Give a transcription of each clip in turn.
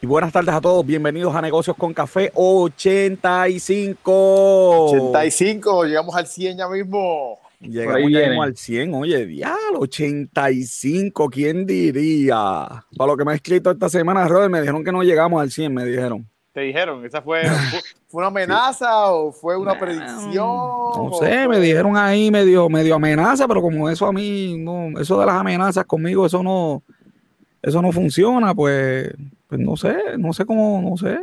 Y buenas tardes a todos, bienvenidos a Negocios con Café 85. 85, llegamos al 100 ya mismo. Llegamos, llegamos al 100, oye, diablo, 85, ¿quién diría? Para lo que me ha escrito esta semana, Robert, me dijeron que no llegamos al 100, me dijeron. ¿Te dijeron? ¿Esa fue, fue una amenaza o fue una predicción? No sé, me dijeron ahí medio, medio amenaza, pero como eso a mí, no, eso de las amenazas conmigo, eso no, eso no funciona, pues pues no sé, no sé cómo, no sé.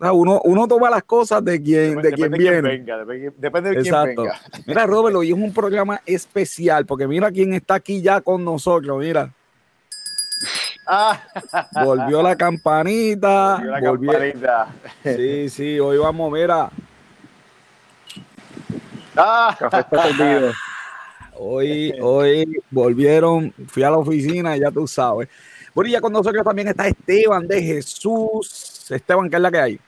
uno, uno toma las cosas de quien, de quien viene. venga, depende de quién venga. Mira, Robert, hoy es un programa especial, porque mira quién está aquí ya con nosotros, mira. Ah. Volvió la campanita. Volvió la campanita. Sí, sí, hoy vamos, mira. Ah. Hoy, hoy volvieron, fui a la oficina, ya tú sabes. Bueno, ya con nosotros también está Esteban de Jesús. Esteban, ¿qué es la que hay?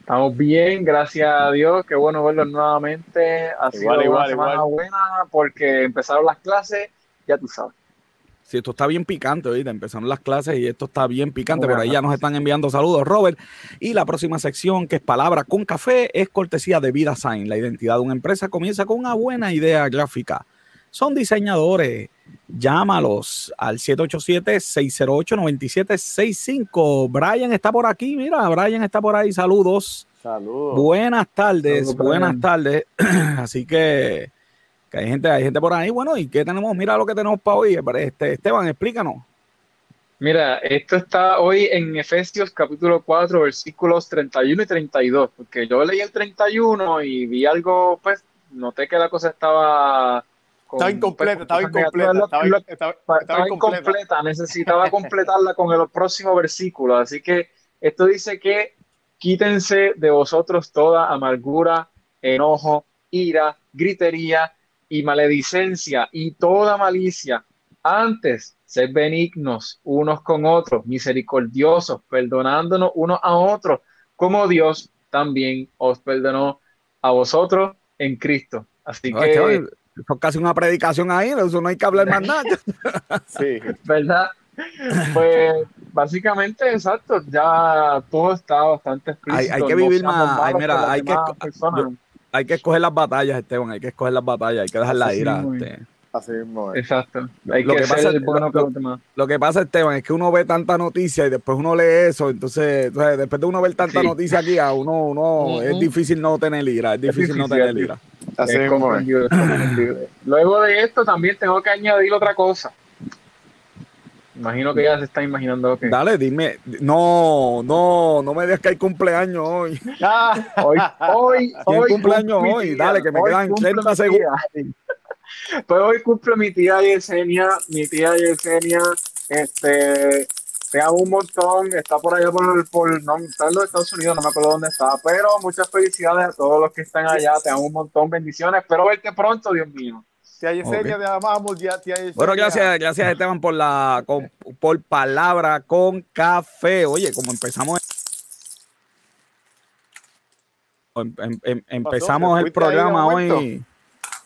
Estamos bien, gracias a Dios. Qué bueno verlos nuevamente. Ha sido una semana buena porque empezaron las clases, ya tú sabes. Sí, esto está bien picante, ¿oíste? Empezaron las clases y esto está bien picante. Por ahí ya nos están enviando saludos, Robert. Y la próxima sección, que es Palabra con Café, es cortesía de Vida Sign. La identidad de una empresa comienza con una buena idea gráfica. Son diseñadores Llámalos al 787-608-9765. Brian está por aquí, mira, Brian está por ahí. Saludos. Saludos. Buenas tardes, buenas tardes. Así que, hay gente, hay gente por ahí. Bueno, ¿y qué tenemos? Mira lo que tenemos para hoy. Este, Esteban, explícanos. Mira, esto está hoy en Efesios capítulo 4, versículos 31 y 32, porque yo leí el 31 y vi algo, pues noté que la cosa estaba estaba incompleta, estaba incompleta. Estaba, incompleta. necesitaba completarla con el próximo versículo. Así que esto dice que quítense de vosotros toda amargura, enojo, ira, gritería y maledicencia y toda malicia. Antes, sed benignos unos con otros, misericordiosos, perdonándonos unos a otros, como Dios también os perdonó a vosotros en Cristo. Así que es casi una predicación ahí, eso no hay que hablar más nada. sí, ¿verdad? Pues básicamente, exacto, ya todo está bastante explícito. Hay, que vivir más, hay, mira, hay que, hay que escoger las batallas, Esteban, hay que escoger las batallas, hay que dejar la ira. Así mismo Exacto. Hay lo, que, pasa, lo, que pasa, Esteban, es que uno ve tanta noticia y después uno lee eso, entonces, después de uno ver tanta noticia aquí, a uno, uno es difícil no tener ira, es difícil, no tener ira. Así mismo Luego de esto también tengo que añadir otra cosa. Imagino que ya se está imaginando que. Dale, dime. No, no, no me digas que hay cumpleaños hoy. Ah, hoy, hoy, hoy. cumpleaños hoy? Dale, que me quedan 30 segundos. Pues hoy cumple mi tía Yesenia, mi tía Yesenia, este, te amo un montón, está por allá por, por no, está en los Estados Unidos, no me acuerdo dónde está, pero muchas felicidades a todos los que están allá, te amo un montón, bendiciones, espero verte pronto, Dios mío. Tía Yesenia, te amamos, tía Yesenia. Bueno, gracias, gracias Esteban por la, por palabra con café. Oye, como empezamos em, em, em, empezamos el programa hoy.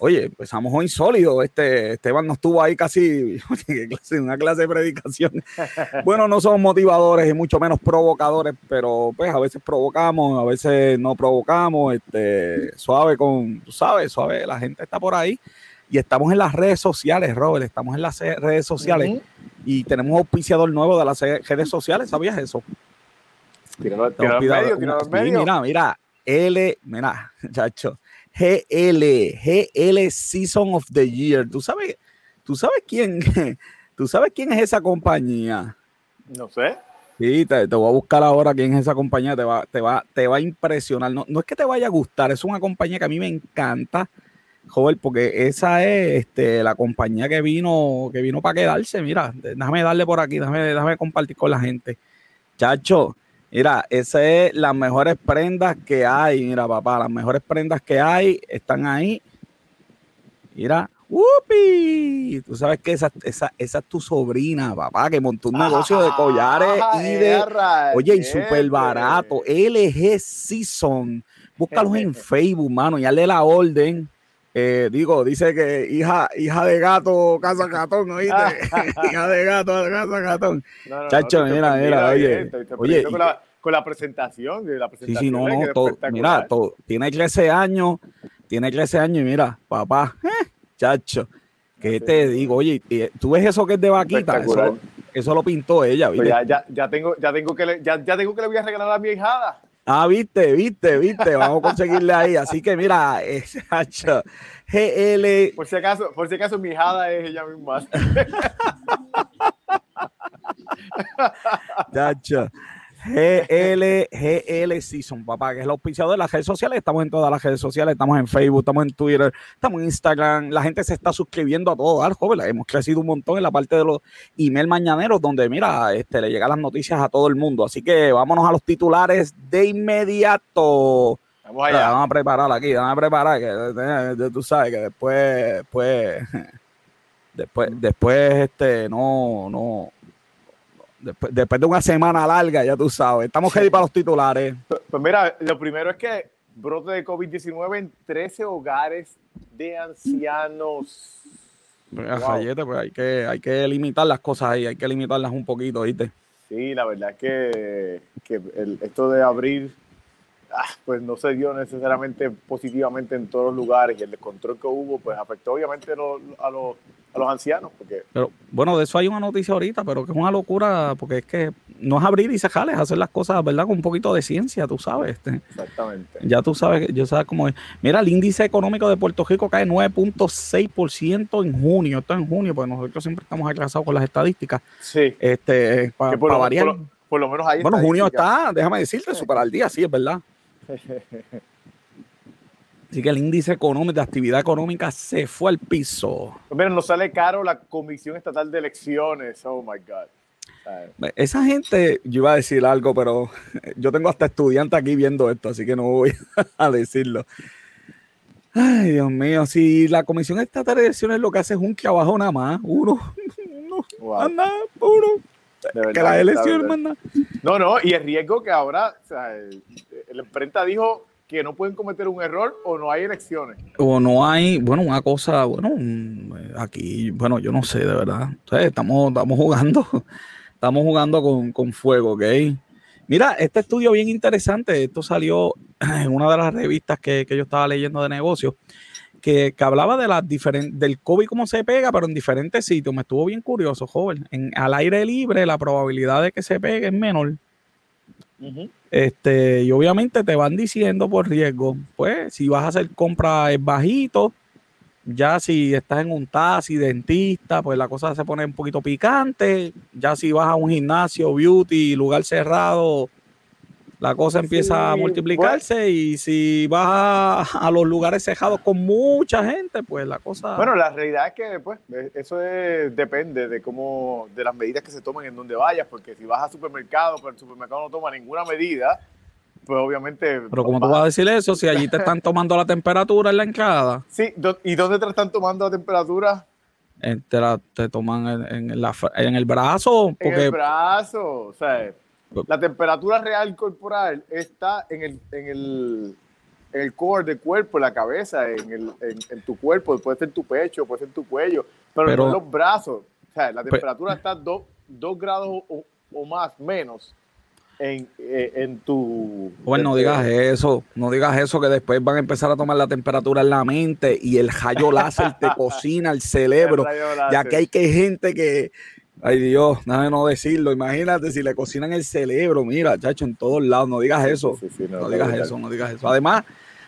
Oye, empezamos hoy sólido. Este, Esteban no estuvo ahí casi en una clase de predicación. Bueno, no somos motivadores y mucho menos provocadores, pero pues a veces provocamos, a veces no provocamos. Este, suave con, tú sabes, suave, la gente está por ahí. Y estamos en las redes sociales, Robert, estamos en las redes sociales y tenemos auspiciador nuevo de las redes sociales, ¿sabías eso? Mira, mira, L, mira, chacho. GL, GL Season of the Year. ¿Tú sabes, tú sabes quién, tú sabes quién es esa compañía? No sé. Sí, te, voy a buscar ahora quién es esa compañía, te va, te va, te va a impresionar. No, no es que te vaya a gustar, es una compañía que a mí me encanta, joven, porque esa es este, la compañía que vino, que vino para quedarse. Mira, déjame darle por aquí, déjame, déjame compartir con la gente. Chacho, Mira, esas es las mejores prendas que hay. Mira, papá, las mejores prendas que hay están ahí. Mira, ¡Wupi! Tú sabes que esa, esa, esa es tu sobrina, papá, que montó un negocio de collares y de. Oye, y súper barato. LG Season. Búscalos en Facebook, mano, y hazle la orden. Eh, digo, dice que hija, hija de gato, casa gatón, ¿oíste? hija de gato, casa gatón. Chacho, mira, mira, oye. oye con, la, presentación, de la presentación. Sí, sí, no, no, todo, mira, todo, tiene 13 años, tiene 13 años y mira, papá, eh, chacho, ¿qué te digo? Oye, ¿tú ves eso que es de vaquita? Eso, eso, lo pintó ella, pues ¿viste? ya, ya, tengo, ya, tengo que le, ya, ya tengo que le voy a regalar a mi hijada. Ah, viste, viste, viste. Vamos a conseguirle ahí. Así que mira, exacto. GL. Por si acaso, por si acaso mi hijada es ella misma. Chacho. GL, GL Season, papá, que es el auspiciador de las redes sociales. Estamos en todas las redes sociales, estamos en Facebook, estamos en Twitter, estamos en Instagram. La gente se está suscribiendo a todo, al joven. Hemos crecido un montón en la parte de los email mañaneros, donde, mira, este, le llegan las noticias a todo el mundo. Así que vámonos a los titulares de inmediato. Vamos allá. Vamos a preparar aquí, vamos a preparar, que tú sabes que después, pues, después, después, este, no, no Después, de una semana larga, ya tú sabes. Estamos ready para los titulares. Pues, mira, lo primero es que brote de COVID-19 en 13 hogares de ancianos. Pues, pues hay que, hay que limitar las cosas ahí, hay que limitarlas un poquito, ¿viste? Sí, la verdad es que, esto de abrir, ah, pues no se dio necesariamente positivamente en todos los lugares y el descontrol que hubo, pues afectó obviamente a los a los ancianos. Porque... Pero bueno, de eso hay una noticia ahorita, pero que es una locura, porque es que no es abrir y cerrar, es hacer las cosas, ¿verdad? Con un poquito de ciencia, tú sabes. Este. Exactamente. Ya tú sabes, yo sabes cómo es. Mira, el índice económico de Puerto Rico cae 9.6% en junio. Esto es en junio, porque nosotros siempre estamos atrasados con las estadísticas. Sí. Este, para variar. Por lo, menos ahí. Bueno, junio está, déjame decirte, super al día, sí, es verdad. Así que el índice económico de actividad económica se fue al piso. Pues mira, nos sale caro la Comisión Estatal de Elecciones. Oh my God. Esa gente, yo iba a decir algo, pero yo tengo hasta estudiantes aquí viendo esto, así que no voy a decirlo. Ay, Dios mío, si la Comisión Estatal de Elecciones lo que hace es un trabajo nada más, uno, uno, anda, uno, que las elecciones manda. No, no, y el riesgo que ahora, o sea, la imprenta dijo que no pueden cometer un error o no hay elecciones. O no hay, bueno, una cosa, bueno, aquí, bueno, yo no sé, de verdad. estamos, estamos jugando, estamos jugando con, fuego, ¿ok? Mira, este estudio bien interesante, esto salió en una de las revistas que, yo estaba leyendo de negocios, que, hablaba de las del COVID, cómo se pega, pero en diferentes sitios. Me estuvo bien curioso, joven. En, al aire libre, la probabilidad de que se pegue es menor. Este, y obviamente te van diciendo por riesgo, pues si vas a hacer compra es bajito, ya si estás en un taxi, dentista, pues la cosa se pone un poquito picante, ya si vas a un gimnasio, beauty, lugar cerrado, la cosa empieza a multiplicarse y si vas a, los lugares cejados con mucha gente, pues la cosa... Bueno, la realidad es que pues eso depende de cómo, de las medidas que se tomen en donde vayas, porque si vas a supermercado, pero el supermercado no toma ninguna medida, pues obviamente... Pero ¿cómo tú vas a decir eso si allí te están tomando la temperatura en la entrada? Sí, ¿y dónde te están tomando la temperatura? Te, te toman en, en, la, en el brazo. Porque... En el brazo, o sea la temperatura real corporal está en el, en el, en el core del cuerpo, en la cabeza, en, el, en, tu cuerpo, puede ser en tu pecho, puede ser en tu cuello, pero, no en los brazos. O sea, la temperatura está dos, dos grados o, más menos en, eh, en, tu... Bueno, no digas eso, no digas eso, que después van a empezar a tomar la temperatura en la mente y el rayo láser te cocina el cerebro, ya que hay que gente que Ay Dios, nada de no decirlo. Imagínate si le cocinan el cerebro, mira, chacho, en todos lados. No digas eso. no, digas eso, no digas eso. Además,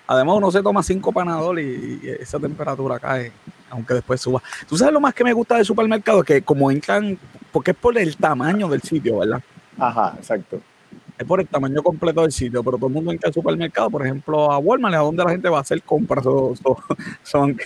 además uno se toma cinco panadol y, esa temperatura cae, aunque después suba. Tú sabes lo más que me gusta del supermercado, que como entran, porque es por el tamaño del sitio, ¿verdad? Ajá, exacto es por el tamaño completo del sitio, pero todo el mundo entra al supermercado, por ejemplo, a Walmart, a donde la gente va a hacer compras. son,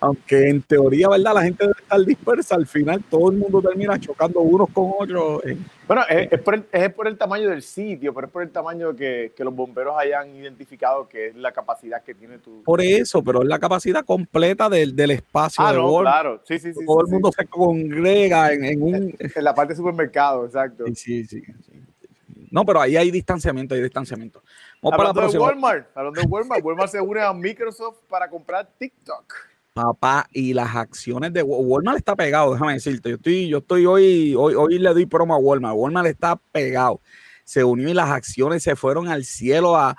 aunque en teoría, ¿verdad? La gente debe estar dispersa, al final todo el mundo termina chocando unos con otros. bueno, es, por el, es, por el, tamaño del sitio, pero es por el tamaño que, que, los bomberos hayan identificado que es la capacidad que tiene tu... Por eso, pero es la capacidad completa del, del espacio ah, de no, claro, sí, sí, sí. Todo el mundo se congrega en, en un... En la parte de supermercado, exacto. sí, sí. sí. No, pero ahí hay distanciamiento, hay distanciamiento. Vamos hablando para de Walmart, hablando de Walmart, Walmart se une a Microsoft para comprar TikTok. Papá, y las acciones de Walmart está pegado, déjame decirte. Yo estoy, yo estoy hoy, hoy, hoy le doy promo a Walmart. Walmart está pegado. Se unió y las acciones se fueron al cielo. A,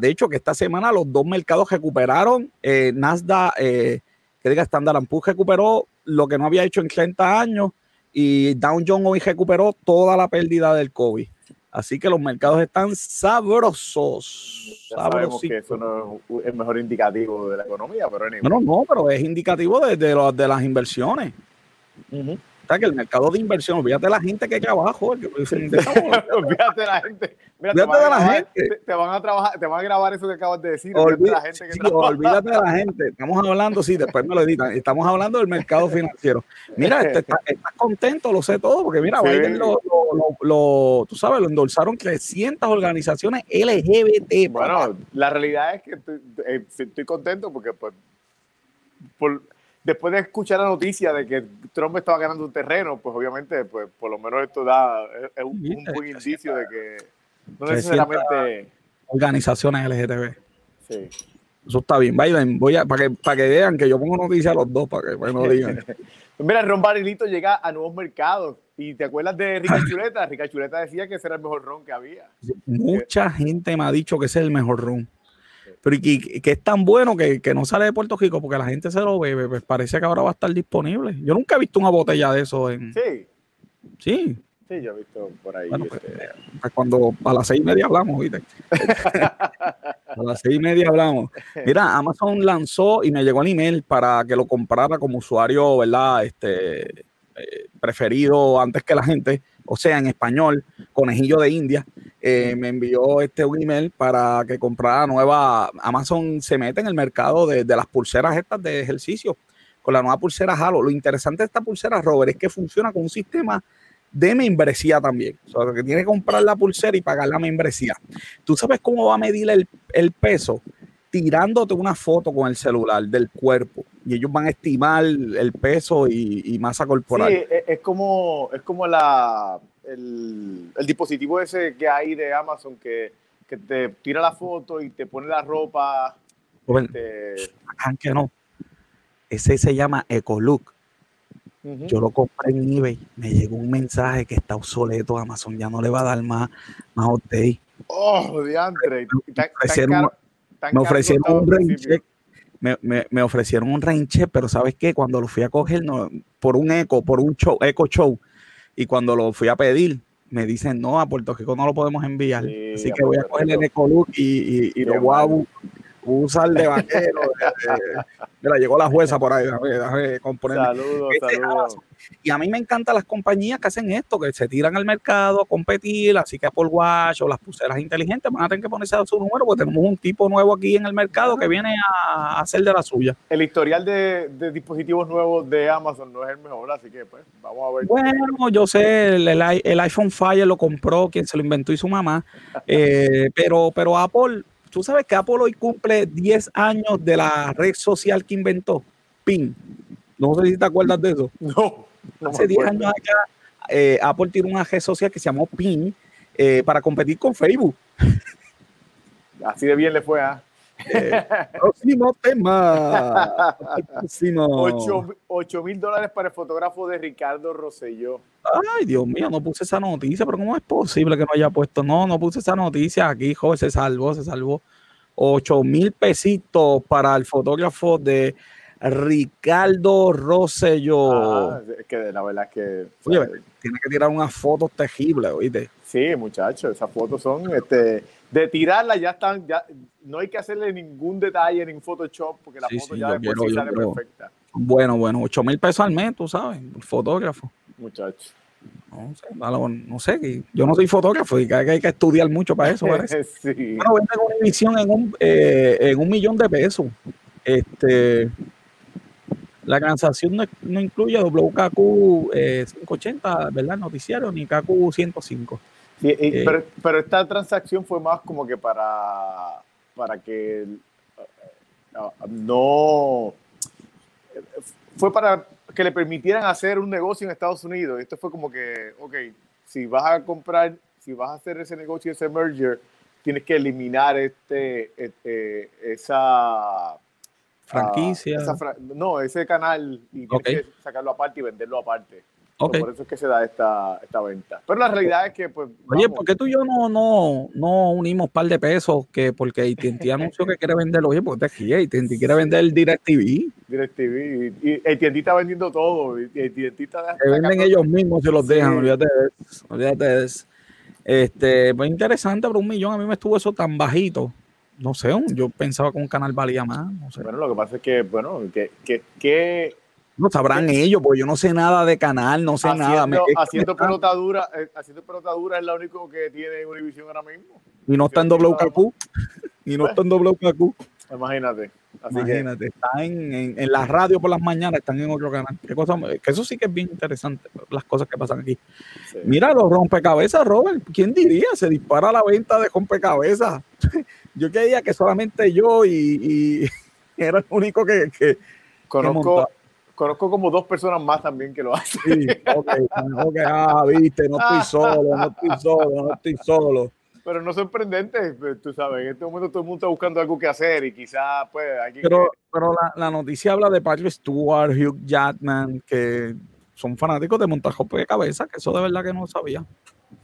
de hecho, que esta semana los dos mercados recuperaron. Eh, Nasdaq, eh, que diga Standard Poor's recuperó lo que no había hecho en 30 años y Dow Jones hoy recuperó toda la pérdida del COVID. Así que los mercados están sabrosos. sabemos que eso no es el mejor indicativo de la economía, pero No, no, pero es indicativo de, de las inversiones que el mercado de inversión, olvídate de la gente que hay abajo. olvídate de la gente. Mira, te, van de la gente. Te, van a trabajar, te van a grabar eso que acabas de decir. olvídate de la gente que olvídate de la gente. Estamos hablando, sí, después me lo editan. Estamos hablando del mercado financiero. Mira, este, estás contento, lo sé todo, porque mira, Biden lo, lo, tú sabes, lo endorsaron 300 organizaciones LGBT. Bueno, la realidad es que estoy, eh, estoy contento porque pues por después de escuchar la noticia de que Trump estaba ganando un terreno, pues obviamente, pues por lo menos esto da es un, buen indicio de que no necesariamente organizaciones LGTB. Sí. Eso está bien. Biden, voy a, para que, para que vean que yo pongo noticias a los dos, para que no digan. Mira, Ron Barilito llega a nuevos mercados. ¿Y te acuerdas de Rica Chuleta? Rica Chuleta decía que ese era el mejor ron que había. Mucha gente me ha dicho que ese es el mejor ron pero y que, es tan bueno que, no sale de Puerto Rico porque la gente se lo bebe, pues parece que ahora va a estar disponible. Yo nunca he visto una botella de eso en. Sí. Sí. Sí, yo he visto por ahí. Pues, este, pues, cuando a las seis y media hablamos, ¿viste? a las seis y media hablamos. Mira, Amazon lanzó y me llegó el email para que lo comprara como usuario, ¿verdad? Este eh, preferido antes que la gente, o sea, en español, conejillo de India. Eh, me envió este email para que comprara nueva. Amazon se mete en el mercado de, las pulseras estas de ejercicio con la nueva pulsera Halo. Lo interesante de esta pulsera, Robert, es que funciona con un sistema de membresía también. O sea, que tiene que comprar la pulsera y pagar la membresía. ¿Tú sabes cómo va a medir el, peso? Tirándote una foto con el celular del cuerpo y ellos van a estimar el peso y, masa corporal. Sí, es como, es como la, el, dispositivo ese que hay de Amazon que, te tira la foto y te pone la ropa. Este... que no. Ese se llama Ecolook. Yo lo compré en eBay. Me llegó un mensaje que está obsoleto. Amazon ya no le va a dar más, más update. Oh, diantre. Me ofrecieron, un rain check. Me, ofrecieron un rain check, pero ¿sabes qué? Cuando lo fui a coger no, por un eco, por un show, eco show, y cuando lo fui a pedir, me dicen, no, a Puerto Rico no lo podemos enviar. Así que voy a coger el Ecolook y, y, y lo voy a usar de vaquero. mira, llegó la jueza por ahí, déjame. Saludos, este saludos. Y a mí me encantan las compañías que hacen esto, que se tiran al mercado a competir, así que Apple Watch o las pulseras inteligentes van a tener que ponerse a su número, porque tenemos un tipo nuevo aquí en el mercado que viene a hacer de la suya. El historial de, dispositivos nuevos de Amazon no es el mejor, así que pues vamos a ver. Bueno, yo sé, el, iPhone Fire lo compró, quien se lo inventó y su mamá, eh, pero, pero Apple, tú sabes que Apple hoy cumple 10 años de la red social que inventó, PIN. No sé si te acuerdas de eso. No. Hace 10 años acá, eh, Apple tiene una red social que se llamó PIN eh, para competir con Facebook. Así de bien le fue a. Eh, próximo tema. 8 mil dólares para el fotógrafo de Ricardo Rosselló. Ay, Dios mío, no puse esa noticia, pero ¿cómo es posible que no haya puesto? No, no puse esa noticia aquí, joven, se salvó, se salvó. 8 mil pesitos para el fotógrafo de Ricardo Rosselló. Ah, es que la verdad es que. tiene que tirar unas fotos tejibles, ¿oíste? Sí, muchachos, esas fotos son este, de tirarlas, ya están, ya no hay que hacerle ningún detalle en Photoshop porque la foto ya después sí sale perfecta. Bueno, bueno, 8 mil pesos al mes, tú sabes, el fotógrafo. Muchachos. No sé, no sé, yo no soy fotógrafo y que hay que estudiar mucho para eso. sí. Bueno, vende una emisión en un, eh, en un millón de pesos. Este, la transacción no, incluye WKQ 580, eh, ¿verdad? Noticiario, ni KQ 105. Eh, pero, esta transacción fue más como que para, para que eh, no, fue para que le permitieran hacer un negocio en Estados Unidos. Esto fue como que, ok, si vas a comprar si vas a hacer ese negocio, ese merger, tienes que eliminar este, este esa franquicia. no, ese canal y tienes que sacarlo aparte y venderlo aparte. Por eso es que se da esta, esta venta. Pero la realidad es que, pues. Oye, ¿por qué tú y yo no, no, no unimos un par de pesos? que Porque ATT anunció que quiere venderlo. Oye, porque aquí ATT quiere vender el DirecTV. DirecTV. Y ATT está vendiendo todo. Y ATT está. Que venden ellos mismos, se los dejan. Olvídate de eso. Olvídate de eso. Este, pues interesante, pero un millón a mí me estuvo eso tan bajito. No sé, yo pensaba que un canal valía más. No sé. Bueno, lo que pasa es que, bueno, que, que, que no sabrán ellos, porque yo no sé nada de canal, no sé nada. haciendo, pelota dura, eh, haciendo pelota dura es lo único que tiene Univision ahora mismo. Y no está en WKQ. y no está en WKQ. Imagínate. Imagínate, está en, en, la radio por las mañanas, están en otro canal. ¿Qué cosa? Que eso sí que es bien interesante, las cosas que pasan aquí. Mira los rompecabezas, Robert. ¿Quién diría? Se dispara la venta de rompecabezas. yo creía que solamente yo y, era el único que, que conozco, conozco como dos personas más también que lo hacen. Sí, ok, ah, viste, no estoy solo, no estoy solo, no estoy solo. Pero no sorprendente, pues, tú sabes, en este momento todo el mundo está buscando algo que hacer y quizás, pues, alguien Pero, pero la, la, noticia habla de Patrick Stewart, Hugh Jackman, que son fanáticos de montaje de cabeza, que eso de verdad que no sabía.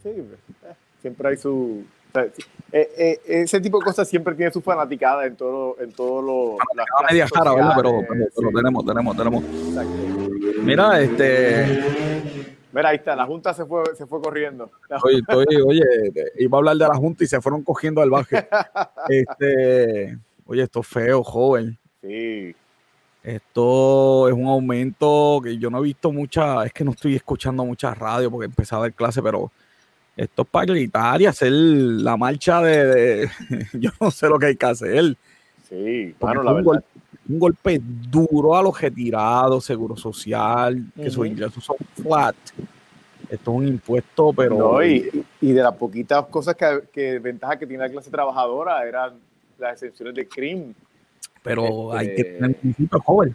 Sí, pues, eh, siempre hay su, eh, eh, ese tipo de cosas siempre tiene su fanaticada en todo, en todo lo. media jara, ¿verdad? Pero, pero, tenemos, tenemos, tenemos. Mira, este. Mira, ahí está, la Junta se fue, se fue corriendo. Oye, estoy, oye, iba a hablar de la Junta y se fueron cogiendo al baje. Este, oye, esto es feo, joven. Sí. Esto es un aumento que yo no he visto mucha, es que no estoy escuchando mucha radio porque empezaba el clase, pero esto es para gritar y hacer la marcha de, yo no sé lo que hay que hacer. Sí, claro, la un verdad. Golpe, un golpe duro a los retirados, seguro social, que sus ingresos son flat. Esto es un impuesto, pero. No, y, y, de las poquitas cosas que, que ventaja que tiene la clase trabajadora eran las excepciones de crimen. Pero hay que tener municipio joven.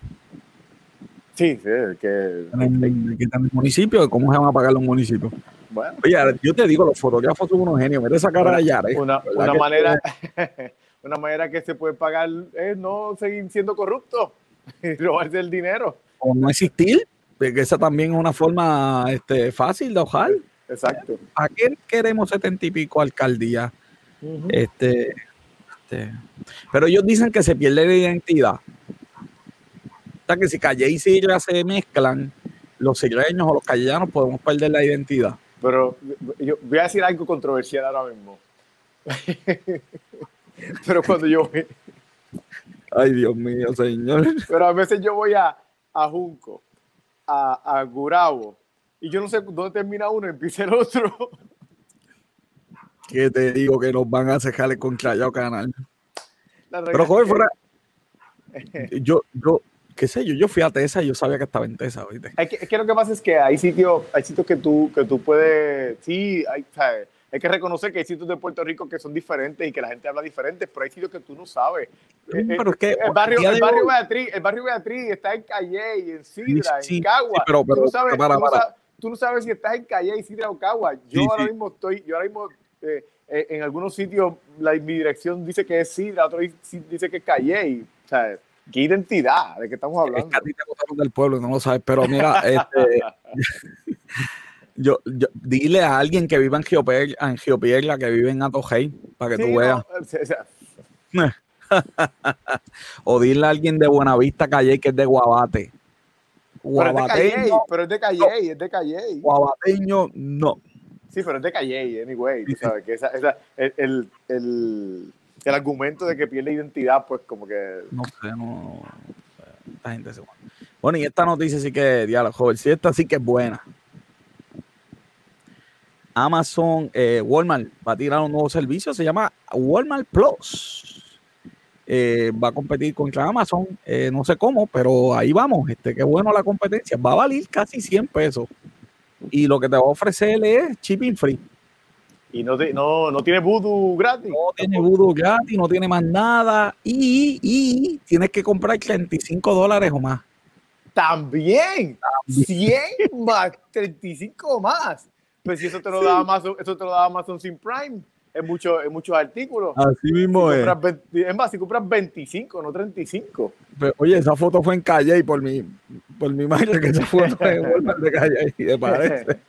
Sí, sí, que. Hay que tener municipio, ¿cómo se van a pagar los municipios? Bueno, Oye, yo te digo, los fotógrafos son unos genios. Mira esa cara de Una, una manera, una manera que se puede pagar es no seguir siendo corrupto y robarse el dinero. O no existir, porque esa también es una forma este, fácil de ojar. Exacto. ¿A qué queremos setenta y pico alcaldías? este, este, pero ellos dicen que se pierde la identidad. O sea, que si Calle y Silla se mezclan, los silleños o los callejanos podemos perder la identidad. Pero yo voy a decir algo controversial ahora mismo. Pero cuando yo voy... Ay, Dios mío, señor. Pero a veces yo voy a, a Junco, a, a Gurabo, y yo no sé dónde termina uno y empieza el otro. ¿Qué te digo que nos van a cejar el contrallado canal? Pero joder, fuera. yo, yo, qué sé yo, yo fui a Tesa y yo sabía que estaba en Tesa, ¿viste? Es que, es que lo que pasa es que hay sitios, hay sitios que tú, que tú puedes, sí, hay, hay que reconocer que hay sitios de Puerto Rico que son diferentes y que la gente habla diferente, pero hay sitios que tú no sabes. Eh, pero es que el barrio, el barrio, Beatriz, el barrio Beatriz está en Calle, en Sidra, en Cagua. pero, pero, tú, no sabes, para, para. Tú, no sabes, si estás en Calle, Sidra o Cagua. Yo ahora mismo estoy, yo ahora mismo eh, eh, en algunos sitios la, mi dirección dice que es Sidra, otro dice que es Calle. Sea, ¿Qué identidad? ¿De qué estamos hablando? Es que a ti te votaron del pueblo, no lo sabes, pero mira, este, yo, yo, dile a alguien que vive en Geopierla, en que vive en Atojei, para que tú veas. o, dile a alguien de Buenavista Calle que es de Guabate. Guabateño, pero es de Calle, es de Calle. Guabateño, no. Sí, pero es de Calle, anyway. Tú sabes que esa, esa, el, el el argumento de que pierde identidad, pues como que. No sé, no. Esta gente se Bueno, y esta noticia sí que, diálogo, joven, sí, esta sí que es buena. Amazon, eh, Walmart va a tirar un nuevo servicio, se llama Walmart Plus. Eh, va a competir contra Amazon, eh, no sé cómo, pero ahí vamos. Este, qué bueno la competencia. Va a valer casi 100 pesos. Y lo que te va a ofrecer es shipping free. Y no, no, no tiene voodoo gratis. No tiene voodoo gratis, no tiene más nada. Y, y tienes que comprar 35 dólares o más. También. 100 más, 35 más. Pues si eso te lo da Amazon, eso te lo da Amazon sin Prime en, mucho, en muchos artículos. Así mismo es. es más, si compras 25, no 35. oye, esa foto fue en Calle y por mi, por mi madre que esa foto es en de Calle y de parece.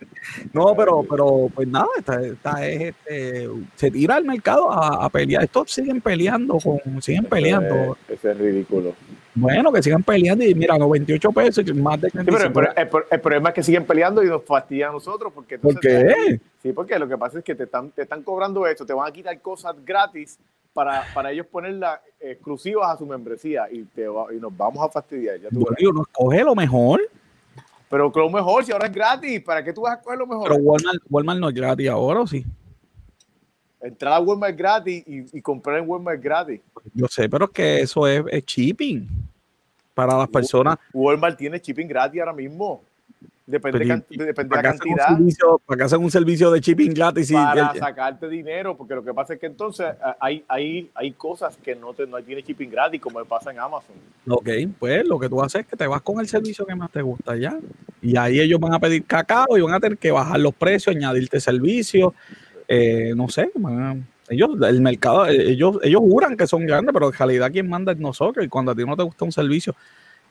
No, pero, pero pues nada, esta, es, este, se tira al mercado a, pelear. Estos siguen peleando, con, siguen peleando. Ese es ridículo. Bueno, que sigan peleando y mira, 98 pesos, más de pero el, problema es que siguen peleando y nos fastidian a nosotros. Porque ¿Por qué? sí, porque lo que pasa es que te están, te están cobrando esto, te van a quitar cosas gratis para, para ellos ponerlas exclusivas a su membresía y, te y nos vamos a fastidiar. Ya tú escoge lo mejor. Pero lo mejor, si ahora es gratis, ¿para qué tú vas a coger lo mejor? Pero Walmart, Walmart no es gratis ahora, ¿o sí? Entrar a Walmart gratis y, comprar en Walmart gratis. Yo sé, pero es que eso es, es shipping para las personas. Walmart tiene shipping gratis ahora mismo. Depende, de, la cantidad. para que hacen un servicio de shipping gratis. Para sacarte dinero, porque lo que pasa es que entonces hay, hay, hay cosas que no, te, no tiene shipping gratis, como pasa en Amazon. Ok, pues lo que tú haces es que te vas con el servicio que más te gusta ya. Y ahí ellos van a pedir cacao y van a tener que bajar los precios, añadirte servicios eh, no sé, ellos, el mercado, eh, ellos, ellos juran que son grandes, pero en realidad quien manda es nosotros. Y cuando a ti no te gusta un servicio,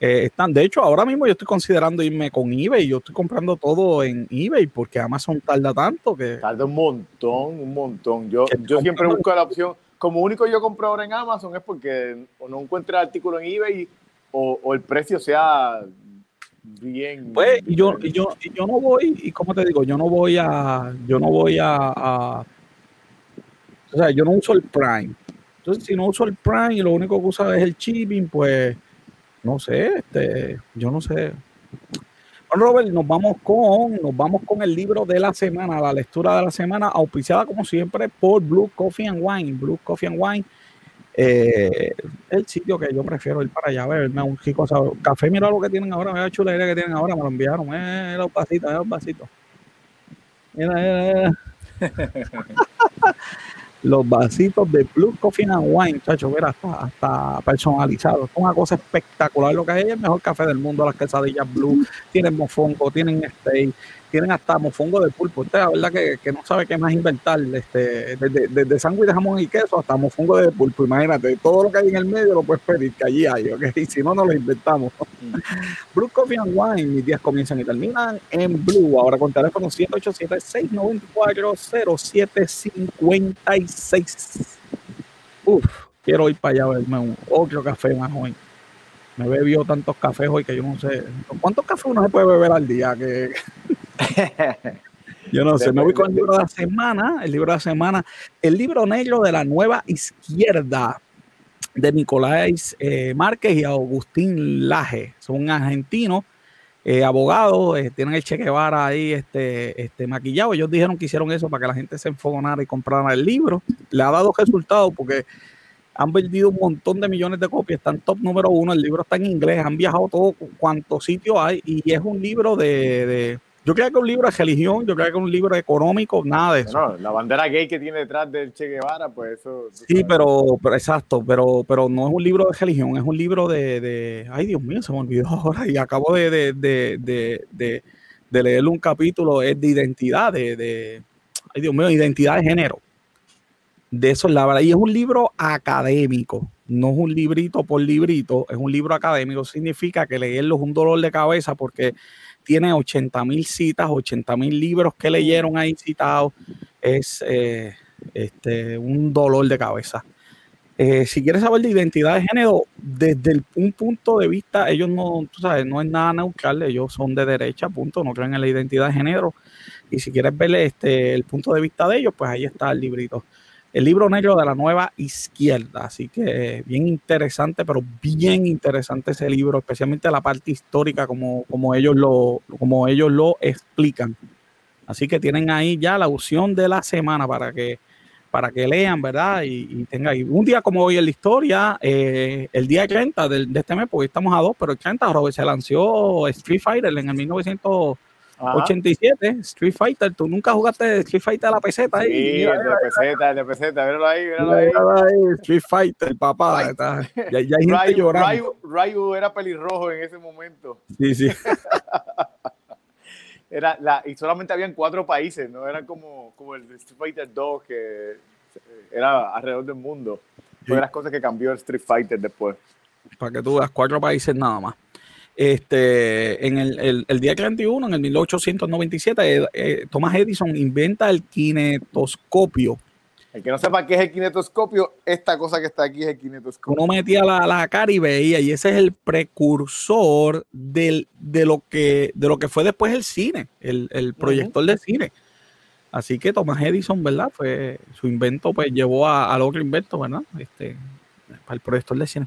eh, están. De hecho, ahora mismo yo estoy considerando irme con eBay. Yo estoy comprando todo en eBay porque Amazon tarda tanto que. Tarda un montón, un montón. Yo, yo siempre busco la opción. Como único yo compro ahora en Amazon es porque o no encuentro el artículo en eBay o, o el precio sea bien. Pues y yo, y yo, y yo no voy, y como te digo, yo no voy a, yo no voy a, o sea, yo no uso el Prime. Entonces, si no uso el Prime y lo único que usa es el shipping, pues, no sé, este, yo no sé. Bueno, Robert, nos vamos con, nos vamos con el libro de la semana, la lectura de la semana, auspiciada como siempre por Blue Coffee and Wine. Blue Coffee and Wine eh, el sitio que yo prefiero ir para allá, verme un chico, café, mira lo que tienen ahora, mira la chulería que tienen ahora, me lo enviaron, eh, los vasitos, eh, los vasitos. Mira, mira, los vasitos de Blue Coffee and Wine, chacho, mira, hasta, hasta personalizado. Es una cosa espectacular lo que hay, el mejor café del mundo, las quesadillas Blue, tienen mofongo, tienen steak, tienen hasta mofongo de pulpo. Usted, la verdad que, que no sabe qué más inventar. Este, desde, desde sándwich de jamón y queso hasta mofongo de pulpo. Imagínate, todo lo que hay en el medio lo puedes pedir, que allí hay, ¿ok? Y si no, no lo inventamos. Mm. Blue Coffee and Wine, mis días comienzan y terminan en Blue. Ahora con teléfono 787-694-0756. Uf, quiero ir para allá a verme un otro café más hoy me bebió tantos cafés hoy que yo no sé. ¿Cuántos cafés uno se puede beber al día? Que... Yo no sé, me voy con el libro de la semana, el libro de la semana, el libro negro de la nueva izquierda de Nicolás eh, Márquez y Agustín Laje. Son argentinos, eh, abogados, eh, tienen el Che Guevara ahí este, este, maquillado. Ellos dijeron que hicieron eso para que la gente se enfogonara y comprara el libro. Le ha dado resultados porque han vendido un montón de millones de copias, están top número uno, el libro está en inglés, han viajado todo cuantos sitios hay y es un libro de yo creo que un libro de religión, yo creo que un libro económico, nada de eso. No, la bandera gay que tiene detrás del Che Guevara, pues eso. Sí, pero, pero, exacto, pero, pero no es un libro de religión, es un libro de, de ay Dios mío, se me olvidó ahora y acabo de, de, de leer un capítulo, es de identidad, de, ay Dios mío, identidad de género. De eso es la verdad. Y es un libro académico, no es un librito por librito, es un libro académico. Significa que leerlo es un dolor de cabeza porque tiene 80 mil citas, 80 mil libros que leyeron ahí citados. Es eh, este, un dolor de cabeza. Eh, si quieres saber de identidad de género, desde un punto de vista, ellos no, tú sabes, no es nada neutral, ellos son de derecha, punto, no creen en la identidad de género. Y si quieres ver este, el punto de vista de ellos, pues ahí está el librito el libro negro de la nueva izquierda. Así que bien interesante, pero bien interesante ese libro, especialmente la parte histórica, como, como, ellos, lo, como ellos lo explican. Así que tienen ahí ya la opción de la semana para que, para que lean, ¿verdad? Y, tengan ahí. Un día como hoy en la historia, eh, el día 30 de, de, este mes, porque estamos a dos, pero el 30 Robert, se lanzó Street Fighter en el 1900. 87, Street Fighter. Tú nunca jugaste Street Fighter a la peseta ahí. Sí, el de peseta, el de peseta, míralo ahí, míralo ahí. ahí. Street Fighter, papá. Está, ya, ya, hay gente llorando. Ryu, Ryu, era pelirrojo en ese momento. Sí, sí. era la, y solamente habían cuatro países, no era como, como el Street Fighter 2 que era alrededor del mundo. Fue de las cosas que cambió el Street Fighter después. Para que tú veas, cuatro países nada más. Este, en el, el, día 31, en el 1897, eh, Thomas Edison inventa el kinetoscopio. El que no sepa qué es el kinetoscopio, esta cosa que está aquí es el kinetoscopio. Uno metía la, la cara y veía, y ese es el precursor del, de, lo que, de lo que fue después el cine, el, el proyector de cine. Así que Thomas Edison, ¿verdad? Fue su invento, pues llevó al otro invento, ¿verdad? Este, para el proyector de cine.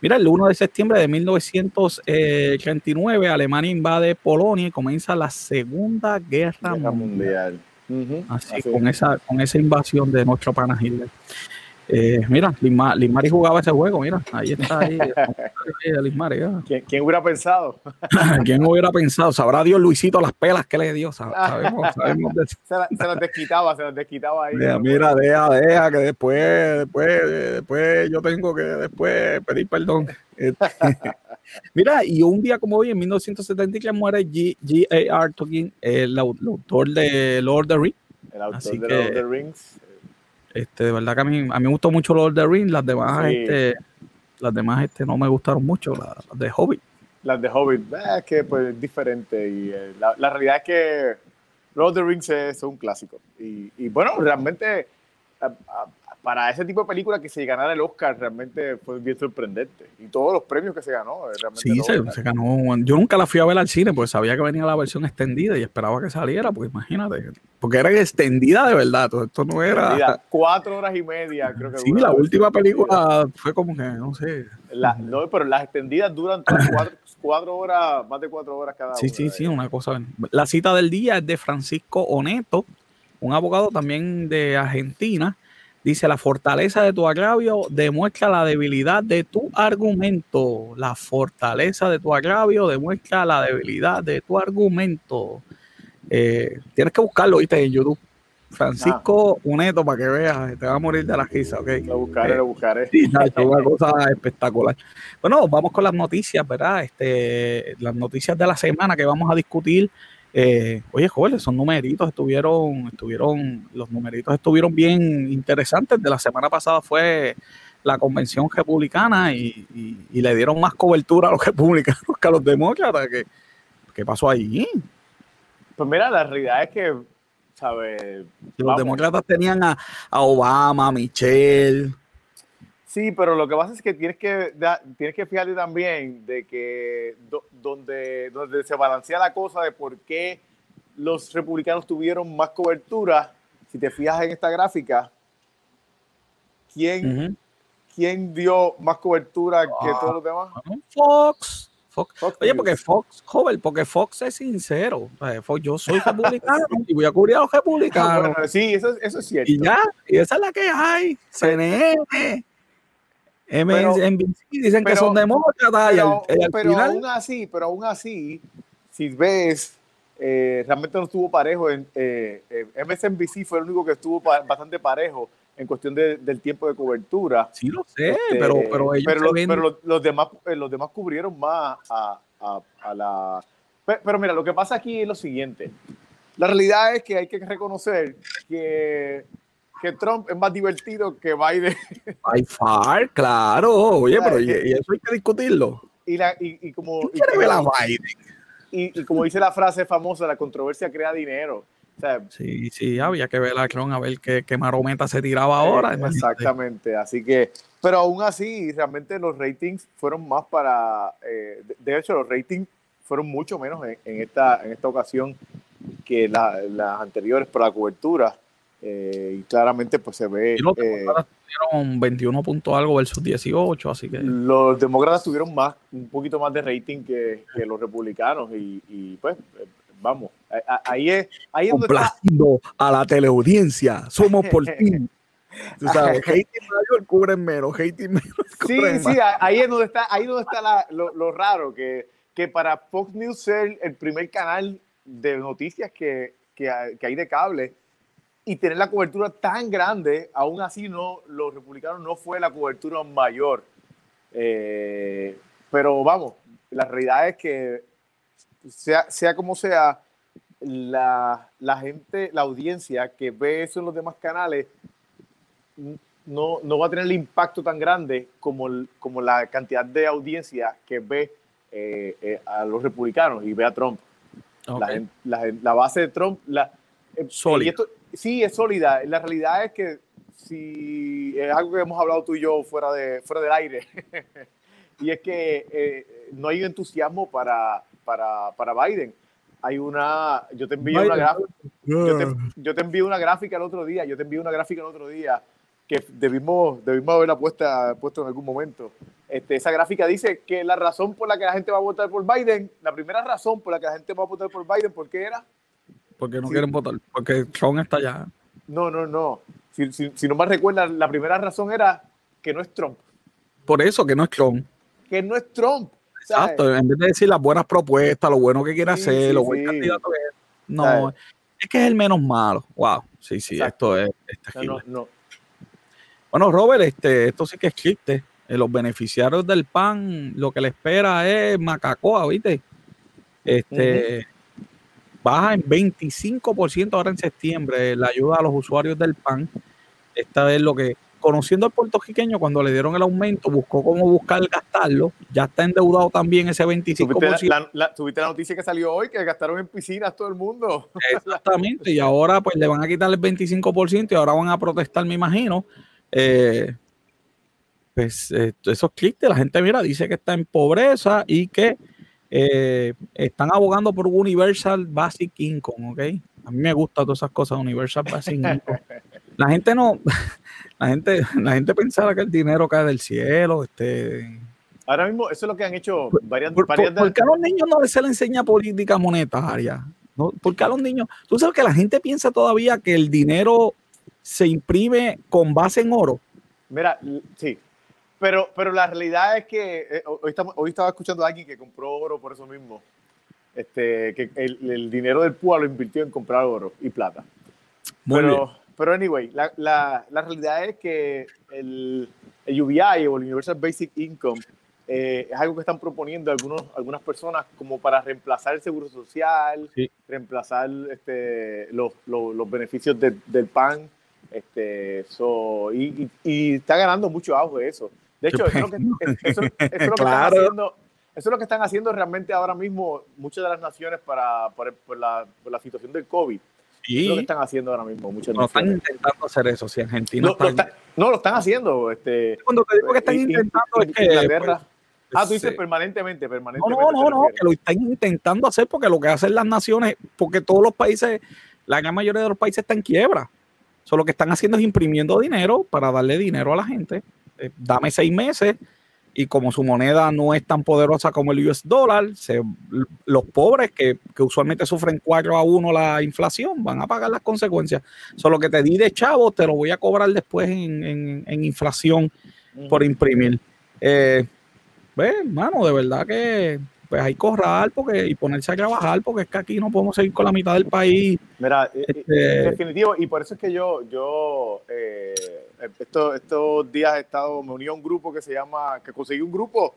Mira, el 1 de septiembre de 1939, Alemania invade Polonia y comienza la Segunda Guerra, Mundial. Así, Con, esa, con esa invasión de nuestro pana Hitler. Eh, mira, Lismari jugaba ese juego, mira, ahí está. Ahí, ¿Quién, ¿Quién, hubiera pensado? ¿Quién hubiera pensado? Sabrá Dios Luisito las pelas que le dio. Sabemos, sabemos de eso. Se, las desquitaba, se las desquitaba ahí. Mira, deja, deja, que después, después, después yo tengo que después pedir perdón. Este, mira, y un día como hoy, en 1973, muere G.A.R. Tolkien, el, autor de Lord of the Rings. El autor de Lord of the Rings este, de verdad que a mí, a mí me gustó mucho Lord of the Rings, las demás, este, las demás este, no me gustaron mucho, las, de Hobbit. Las de Hobbit, eh, es que pues es diferente y eh, la, la, realidad es que Lord of the Rings es, un clásico y, y bueno, realmente para ese tipo de película que se ganara el Oscar realmente fue bien sorprendente. Y todos los premios que se ganó, eh, realmente. Sí, se, ganó. Yo nunca la fui a ver al cine, porque sabía que venía la versión extendida y esperaba que saliera, pues imagínate. Porque era extendida de verdad, esto no era. cuatro horas y media, creo que. Sí, la última película fue como que, no sé. no, pero las extendidas duran cuatro, horas, más de cuatro horas cada sí, una. Sí, sí, sí, una cosa. La cita del día es de Francisco Oneto, un abogado también de Argentina Dice, la fortaleza de tu agravio demuestra la debilidad de tu argumento. La fortaleza de tu agravio demuestra la debilidad de tu argumento. Eh, tienes que buscarlo, viste, en YouTube. Francisco Uneto, para que veas, te va a morir de la risa, ¿ok? Lo buscaré, lo buscaré. Sí, es una cosa espectacular. Bueno, vamos con las noticias, ¿verdad? Este, las noticias de la semana que vamos a discutir eh, oye, jóvenes, esos numeritos estuvieron, estuvieron, los numeritos estuvieron bien interesantes. De la semana pasada fue la convención republicana y, le dieron más cobertura a los republicanos que a los demócratas. ¿Qué, qué pasó ahí? Pues mira, la realidad es que, ¿sabes? Los demócratas tenían a, a Obama, a Michelle, Sí, pero lo que pasa es que tienes que, tienes que fijarte también de que donde, donde se balancea la cosa de por qué los republicanos tuvieron más cobertura, si te fijas en esta gráfica, ¿quién, ¿quién dio más cobertura que ah, todos los demás? Fox. Fox. Oye, porque Fox, joven, porque Fox es sincero. yo soy republicano y voy a cubrir a los republicanos. sí, eso, eso, es cierto. Y ya, y esa es la que hay. CNN, MSNBC dicen que son demócratas pero, pero aún así, pero aún así, si ves, eh, realmente no estuvo parejo. En, eh, eh MSNBC fue el único que estuvo bastante parejo en cuestión de, del tiempo de cobertura. Sí, lo sé, este, pero, pero, pero, los, demás, eh, los demás cubrieron más a, a, a la... Pero, mira, lo que pasa aquí es lo siguiente. La realidad es que hay que reconocer que que Trump es más divertido que Biden. By far, claro. Oye, pero y, eso hay que discutirlo. Y, la, y, como, y, como, y, como dice la frase famosa, la controversia crea dinero. sí, sí, había que ver a Trump a ver qué, qué marometa se tiraba ahora. exactamente, así que, pero aún así, realmente los ratings fueron más para, eh, de hecho, los ratings fueron mucho menos en, esta, en esta ocasión que las anteriores por la cobertura. Eh, y claramente pues se ve... los eh, demócratas tuvieron 21 puntos algo versus 18, así que... Los demócratas tuvieron más, un poquito más de rating que, que los republicanos y, pues eh, vamos, ahí es... Ahí Complaciendo a la teleaudiencia, somos por fin. Tú sabes, hating mayor cubren menos, hating menos Sí, sí, ahí es donde está, ahí donde está lo, lo, raro, que, que para Fox News ser el primer canal de noticias que, que, que hay de cable, y tener la cobertura tan grande, aún así no, los republicanos no fue la cobertura mayor. Eh, pero vamos, la realidad es que sea, sea como sea, la, la, gente, la audiencia que ve eso en los demás canales no, no va a tener el impacto tan grande como, como la cantidad de audiencia que ve eh, eh, a los republicanos y ve a Trump. La, la, la, base de Trump, la, eh, sólida. Sí, es sólida. La realidad es que si es algo que hemos hablado tú y yo fuera, de, fuera del aire, y es que no hay entusiasmo para, para, para Biden hay una, yo te envío una gráfica, yo te, yo te, envío una gráfica el otro día, yo te envío una gráfica el otro día que debimos, debimos haberla puesta, puesto en algún momento. Este, esa gráfica dice que la razón por la que la gente va a votar por Biden, la primera razón por la que la gente va a votar por Biden, ¿por qué era? Porque no quieren votar, porque Trump está allá. No, no, no. Si, si, si no me recuerdas, la primera razón era que no es Trump. Por eso, que no es Trump. Que no es Trump. Exacto, en vez de decir las buenas propuestas, lo bueno que quiere hacer, lo buen candidato es. No, es que es el menos malo. Wow, sí, sí, esto es, no, no, Bueno, Robert, este, esto sí que existe. Eh, los beneficiarios del PAN, lo que le espera es macacoa, ¿viste? Este, baja en 25% ahora en septiembre la ayuda a los usuarios del PAN. Esta es lo que conociendo al puertorriqueño, cuando le dieron el aumento, buscó cómo buscar gastarlo. Ya está endeudado también ese 25%. ¿Tuviste la, la, la noticia que salió hoy, que gastaron en piscinas todo el mundo. Exactamente, y ahora pues le van a quitar el 25% y ahora van a protestar, me imagino. Eh, pues eh, esos clics de la gente, mira, dice que está en pobreza y que eh, están abogando por Universal Basic Income, ¿ok? A mí me gustan todas esas cosas, Universal Basic Income. La gente no, la gente, la gente pensaba que el dinero cae del cielo, este. Ahora mismo, eso es lo que han hecho varias, por, ¿Por qué a los niños no se les enseña política monetaria? ¿No? ¿Por qué a los niños? Tú sabes que la gente piensa todavía que el dinero se imprime con base en oro. Mira, sí, pero, pero la realidad es que eh, hoy, estamos, hoy estaba escuchando a alguien que compró oro por eso mismo. Este, que el, el dinero del PUA lo invirtió en comprar oro y plata. Muy pero, bien. Pero anyway, la, la, la realidad es que el, el, UBI o el Universal Basic Income eh, es algo que están proponiendo algunos, algunas personas como para reemplazar el seguro social, reemplazar este, los, los, los beneficios de, del PAN. Este, so, y, y, está ganando mucho auge eso. De hecho, eso es, lo que, eso, eso es lo que están haciendo. Eso es lo que están haciendo realmente ahora mismo muchas de las naciones para, por, por, la, por la situación del COVID lo que están haciendo ahora mismo. Muchas no están intentando hacer eso. Si Argentina. no, lo están haciendo. Este, Cuando te digo que están intentando es que. Pues, ah, tú dices permanentemente, permanentemente. No, no, no, que lo están intentando hacer porque lo que hacen las naciones, porque todos los países, la gran mayoría de los países están en quiebra. Solo lo que están haciendo es imprimiendo dinero para darle dinero a la gente. Eh, dame seis meses y como su moneda no es tan poderosa como el US dólar, se, los pobres que, que, usualmente sufren 4 a 1 la inflación van a pagar las consecuencias. Solo que te di de chavo, te lo voy a cobrar después en, en, en inflación por imprimir. Eh, pues, mano, de verdad que pues hay que correr porque, y ponerse a trabajar porque es que aquí no podemos seguir con la mitad del país. Mira, este, definitivo, y por eso es que yo, yo eh, estos, estos días he estado, me uní a un grupo que se llama, que conseguí un grupo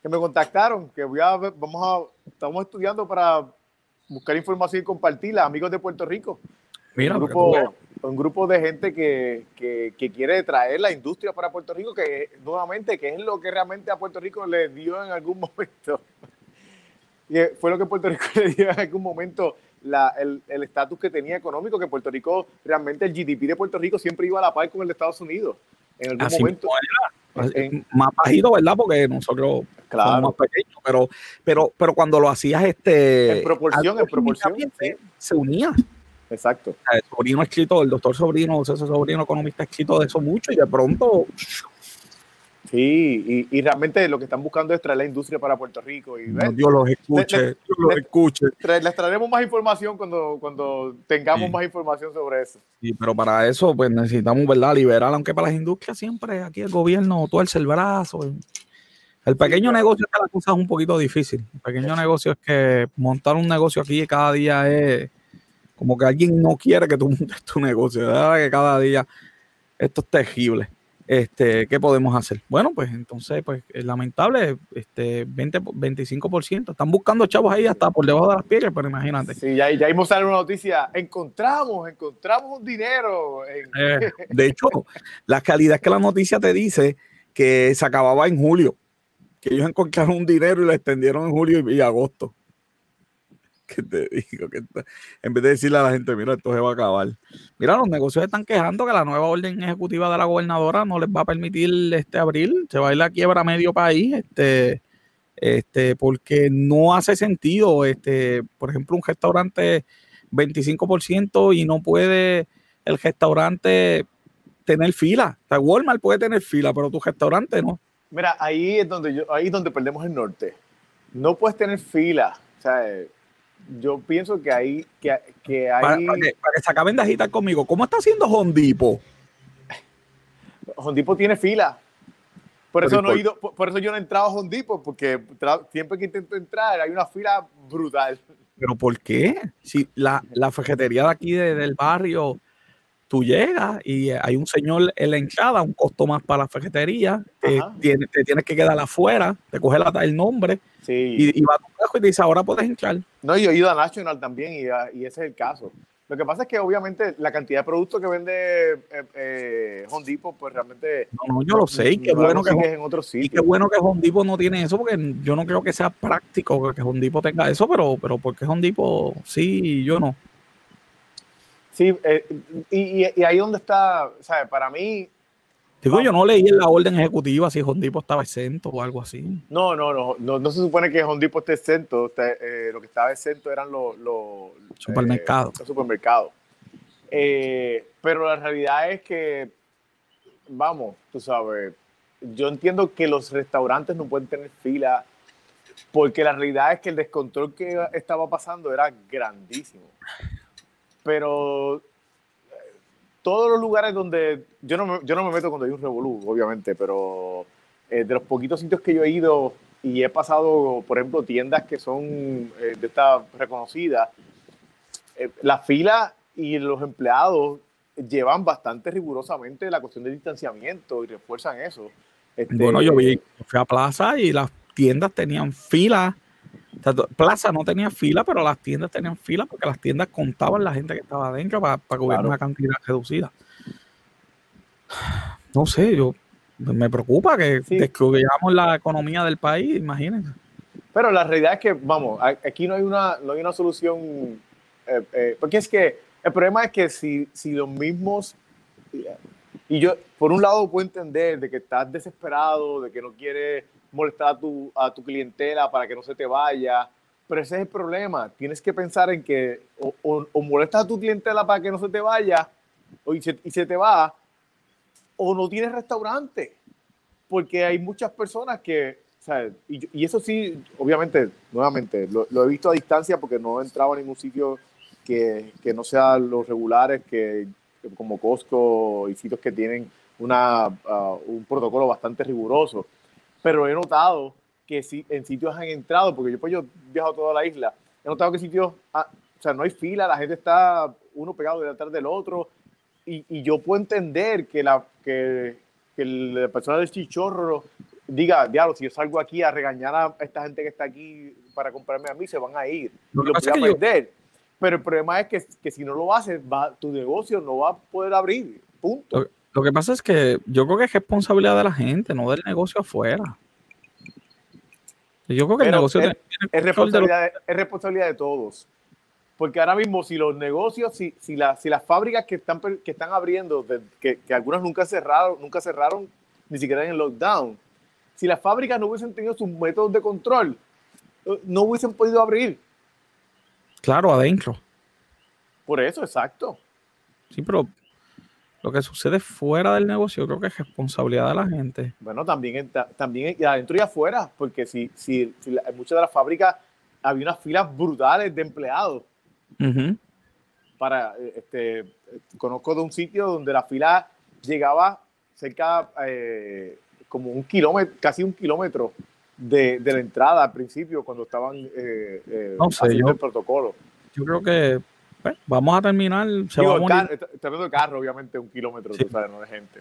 que me contactaron, que voy a vamos a, estamos estudiando para buscar información y compartirla, amigos de Puerto Rico. Mira, un grupo, un grupo de gente que, que, que, quiere traer la industria para Puerto Rico, que nuevamente, que es lo que realmente a Puerto Rico le dio en algún momento fue lo que Puerto Rico le dio en algún momento el estatus que tenía económico, que Puerto Rico, realmente el GDP de Puerto Rico siempre iba a la par con el de Estados Unidos. En algún momento. más bajito, ¿verdad? Porque nosotros somos más pequeños, pero, pero, pero cuando lo hacías este... En proporción, en proporción. Se unía. Exacto. El sobrino escrito, el doctor sobrino, ese sobrino economista escrito de eso mucho y de pronto Sí, y, realmente lo que están buscando es traer la industria para Puerto Rico. Y, Dios los escuche, Dios los escuche. les traeremos más información cuando, cuando tengamos más información sobre eso. Sí, pero para eso pues necesitamos, ¿verdad? Liberar, aunque para las industrias siempre aquí el gobierno tuerce el brazo. El pequeño negocio es que la cosa es un poquito difícil. El pequeño negocio es que montar un negocio aquí cada día es como que alguien no quiere que tú montes tu negocio. ¿verdad? Que cada día esto es terrible. Este, ¿Qué podemos hacer? Bueno, pues entonces, pues es lamentable, este 20, 25%. Están buscando chavos ahí hasta por debajo de las piedras, pero imagínate. Sí, ya, ya vimos una noticia. Encontramos, encontramos un dinero. Eh, de hecho, la calidad es que la noticia te dice que se acababa en julio, que ellos encontraron un dinero y lo extendieron en julio y agosto que te digo que en vez de decirle a la gente, mira, esto se va a acabar. Mira, los negocios están quejando que la nueva orden ejecutiva de la gobernadora no les va a permitir este abril, se va a ir la quiebra a medio país, este, este, porque no hace sentido, este, por ejemplo, un restaurante 25% y no puede el restaurante tener fila. O sea, Walmart puede tener fila, pero tu restaurante no. Mira, ahí es donde yo, ahí es donde perdemos el norte. No puedes tener fila. O sea, yo pienso que hay que, que hay para, que, se acaben de agitar conmigo ¿cómo está haciendo Hondipo? Hondipo tiene fila por eso, no he ido, por, eso yo no he entrado a Hondipo porque siempre que intento entrar hay una fila brutal pero ¿por qué? si la, la de aquí del barrio tú llegas y hay un señor en la entrada, un costo más para la ferretería, te, te, tienes que quedar afuera, te coge la, el nombre y, y, va a tu y te dice, ahora puedes entrar. No, yo he ido a National también y, y, ese es el caso. Lo que pasa es que obviamente la cantidad de productos que vende eh, eh Home Depot, pues realmente... No, no yo lo sé y qué bueno que, en otro y qué bueno que Home Depot no tiene eso porque yo no creo que sea práctico que Home Depot tenga eso, pero, pero porque Home Depot sí y yo no. Sí, eh, y, y, ahí donde está, sea, para mí... Digo, yo no leí en la orden ejecutiva si Hondipo estaba exento o algo así. No, no, no, no, no se supone que Hondipo esté exento, eh, lo que estaba exento eran los, supermercados. los supermercados. Eh, pero la realidad es que, vamos, tú sabes, yo entiendo que los restaurantes no pueden tener fila porque la realidad es que el descontrol que estaba pasando era grandísimo pero eh, todos los lugares donde yo no me, yo no me meto cuando hay un revolú, obviamente, pero eh, de los poquitos sitios que yo he ido y he pasado, por ejemplo, tiendas que son eh, de esta reconocida, la fila y los empleados llevan bastante rigurosamente la cuestión del distanciamiento y refuerzan eso. Este, bueno, yo vi, fui a plaza y las tiendas tenían Plaza no tenía fila, pero las tiendas tenían fila porque las tiendas contaban la gente que estaba adentro para, para hubiera una cantidad reducida. No sé, yo me preocupa que sí. descubramos la economía del país, imagínense. Pero la realidad es que, vamos, aquí no hay una, no hay una solución, eh, eh, porque es que el problema es que si, si los mismos, y yo por un lado puedo entender de que estás desesperado, de que no quieres molestar a tu, a tu clientela para que no se te vaya. Pero ese es el problema. Tienes que pensar en que o, o, molestas a tu clientela para que no se te vaya o, y, se, y se te va, o no tienes restaurante. Porque hay muchas personas que, y, y, eso sí, obviamente, nuevamente, lo, lo, he visto a distancia porque no he entrado a ningún sitio que, que no sea los regulares, que, como Costco y sitios que tienen una, uh, un protocolo bastante riguroso pero he notado que si en sitios han entrado, porque yo pues yo he viajado toda la isla, he notado que sitios, ah, o sea, no hay fila, la gente está uno pegado detrás del otro, y, y, yo puedo entender que la, que, que la persona del chichorro diga, diablo, si yo salgo aquí a regañar a esta gente que está aquí para comprarme a mí, se van a ir, y lo voy a perder. Pero el problema es que, que si no lo haces, va, tu negocio no va a poder abrir, punto. Lo que pasa es que yo creo que es responsabilidad de la gente, no del negocio afuera. Yo creo que el negocio es, es, responsabilidad de, es, responsabilidad de, todos. Porque ahora mismo, si los negocios, si, si, la, si las fábricas que están, que están abriendo, que, que, algunas nunca cerraron, nunca cerraron ni siquiera en el lockdown, si las fábricas no hubiesen tenido sus métodos de control, no hubiesen podido abrir. Claro, adentro. Por eso, exacto. Sí, pero lo que sucede fuera del negocio creo que es responsabilidad de la gente. Bueno, también, también adentro y afuera, porque si, si, si en muchas de las fábricas había unas filas brutales de empleados. Para, este, conozco de un sitio donde la fila llegaba cerca eh, como un kilómetro, casi un kilómetro de, de, la entrada al principio, cuando estaban eh, eh, no sé, haciendo yo, el protocolo. Yo creo que pues, vamos a terminar. Se Digo, va a de carro, obviamente, un kilómetro, tú sabes, no de gente.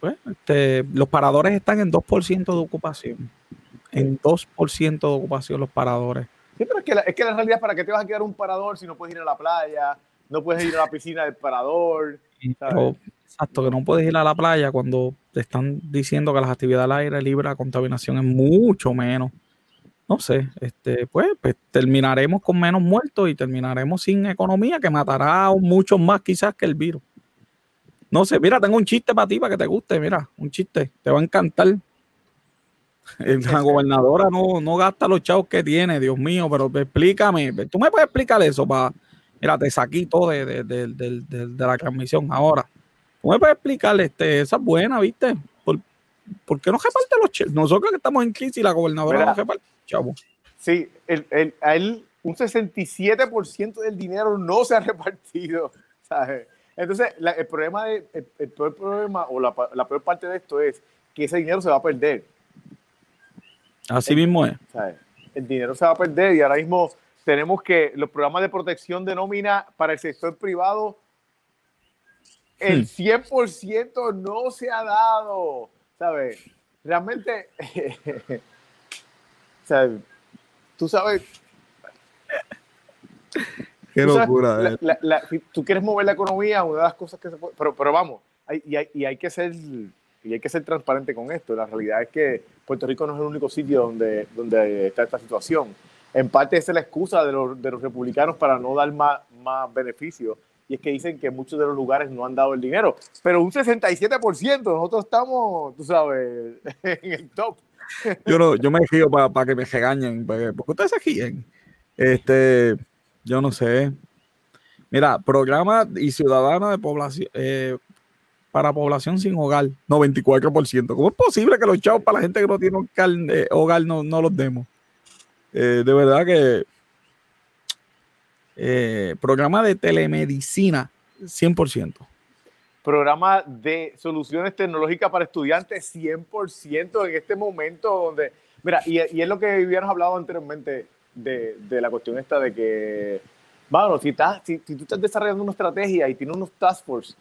Pues, este, los paradores están en 2% de ocupación. En 2% de ocupación los paradores. Sí, pero es que, la, es que la realidad, ¿para qué te vas a quedar un parador si no puedes ir a la playa? No puedes ir a la piscina del parador. exacto, que no puedes ir a la playa cuando te están diciendo que las actividades al aire libre, la contaminación es mucho menos. No sé, este, pues, pues terminaremos con menos muertos y terminaremos sin economía que matará a muchos más quizás que el virus. No sé, mira, tengo un chiste para ti, para que te guste, mira, un chiste, te va a encantar. La gobernadora no, no gasta los chavos que tiene, Dios mío, pero explícame, tú me puedes explicar eso para, mira, te saqué todo de, la transmisión ahora. ¿Tú me puedes explicar, este, esa es buena, viste? ¿Por, qué no reparte los chavos? Nosotros que estamos en crisis y la gobernadora no reparte los chavos. Sí, el, el, a él un 67% del dinero no se ha repartido, ¿sabes? Entonces, el problema, de, el, peor problema o la, la, peor parte de esto es que ese dinero se va a perder. Así mismo es. El dinero se va a perder y ahora mismo tenemos que los programas de protección de nómina para el sector privado, el 100% hmm. no se ha dado, ¿sabes? Realmente, ¿sabes? Tú sabes, Qué locura. si tú quieres mover la economía, una de las cosas que se puede. Pero, pero vamos, y, hay, y, hay, que ser, y hay que ser transparente con esto. La realidad es que Puerto Rico no es el único sitio donde, donde está esta situación. En parte esa es la excusa de los, de los republicanos para no dar más, más beneficios. Y es que dicen que muchos de los lugares no han dado el dinero. Pero un 67%, nosotros estamos, tú sabes, en el top. Yo, no, yo me giro para que me regañen, porque ustedes se giren. Este, yo no sé. Mira, programa y ciudadana de población eh, para población sin hogar, 94%. ¿Cómo es posible que los chavos para la gente que no tiene eh, hogar no, los demos? Eh, de verdad que programa de telemedicina, 100%. Programa de soluciones tecnológicas para estudiantes, 100% en este momento donde, mira, y, y es lo que habíamos hablado anteriormente, de, de, la cuestión esta de que, bueno, si, estás, si, tú estás desarrollando una estrategia y tienes unos task force,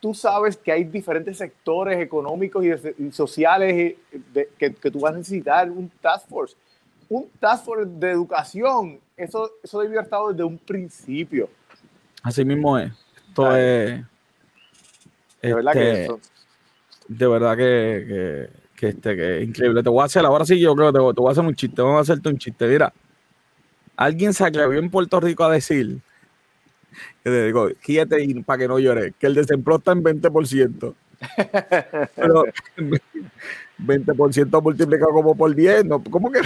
tú sabes que hay diferentes sectores económicos y, sociales que, que, tú vas a necesitar un task force. Un task force de educación, eso, eso debió haber estado desde un principio. Así mismo es. Esto es... De verdad que este, De verdad que, que, este, que es increíble. Te voy a hacer, ahora sí yo creo que te, te voy a hacer un chiste, vamos a hacerte un chiste. Mira, alguien se atrevió en Puerto Rico a decir, que te digo, quítate para que no llore, que el desempleo está en 20%. Pero 20% multiplicado como por 10, ¿no? ¿cómo que?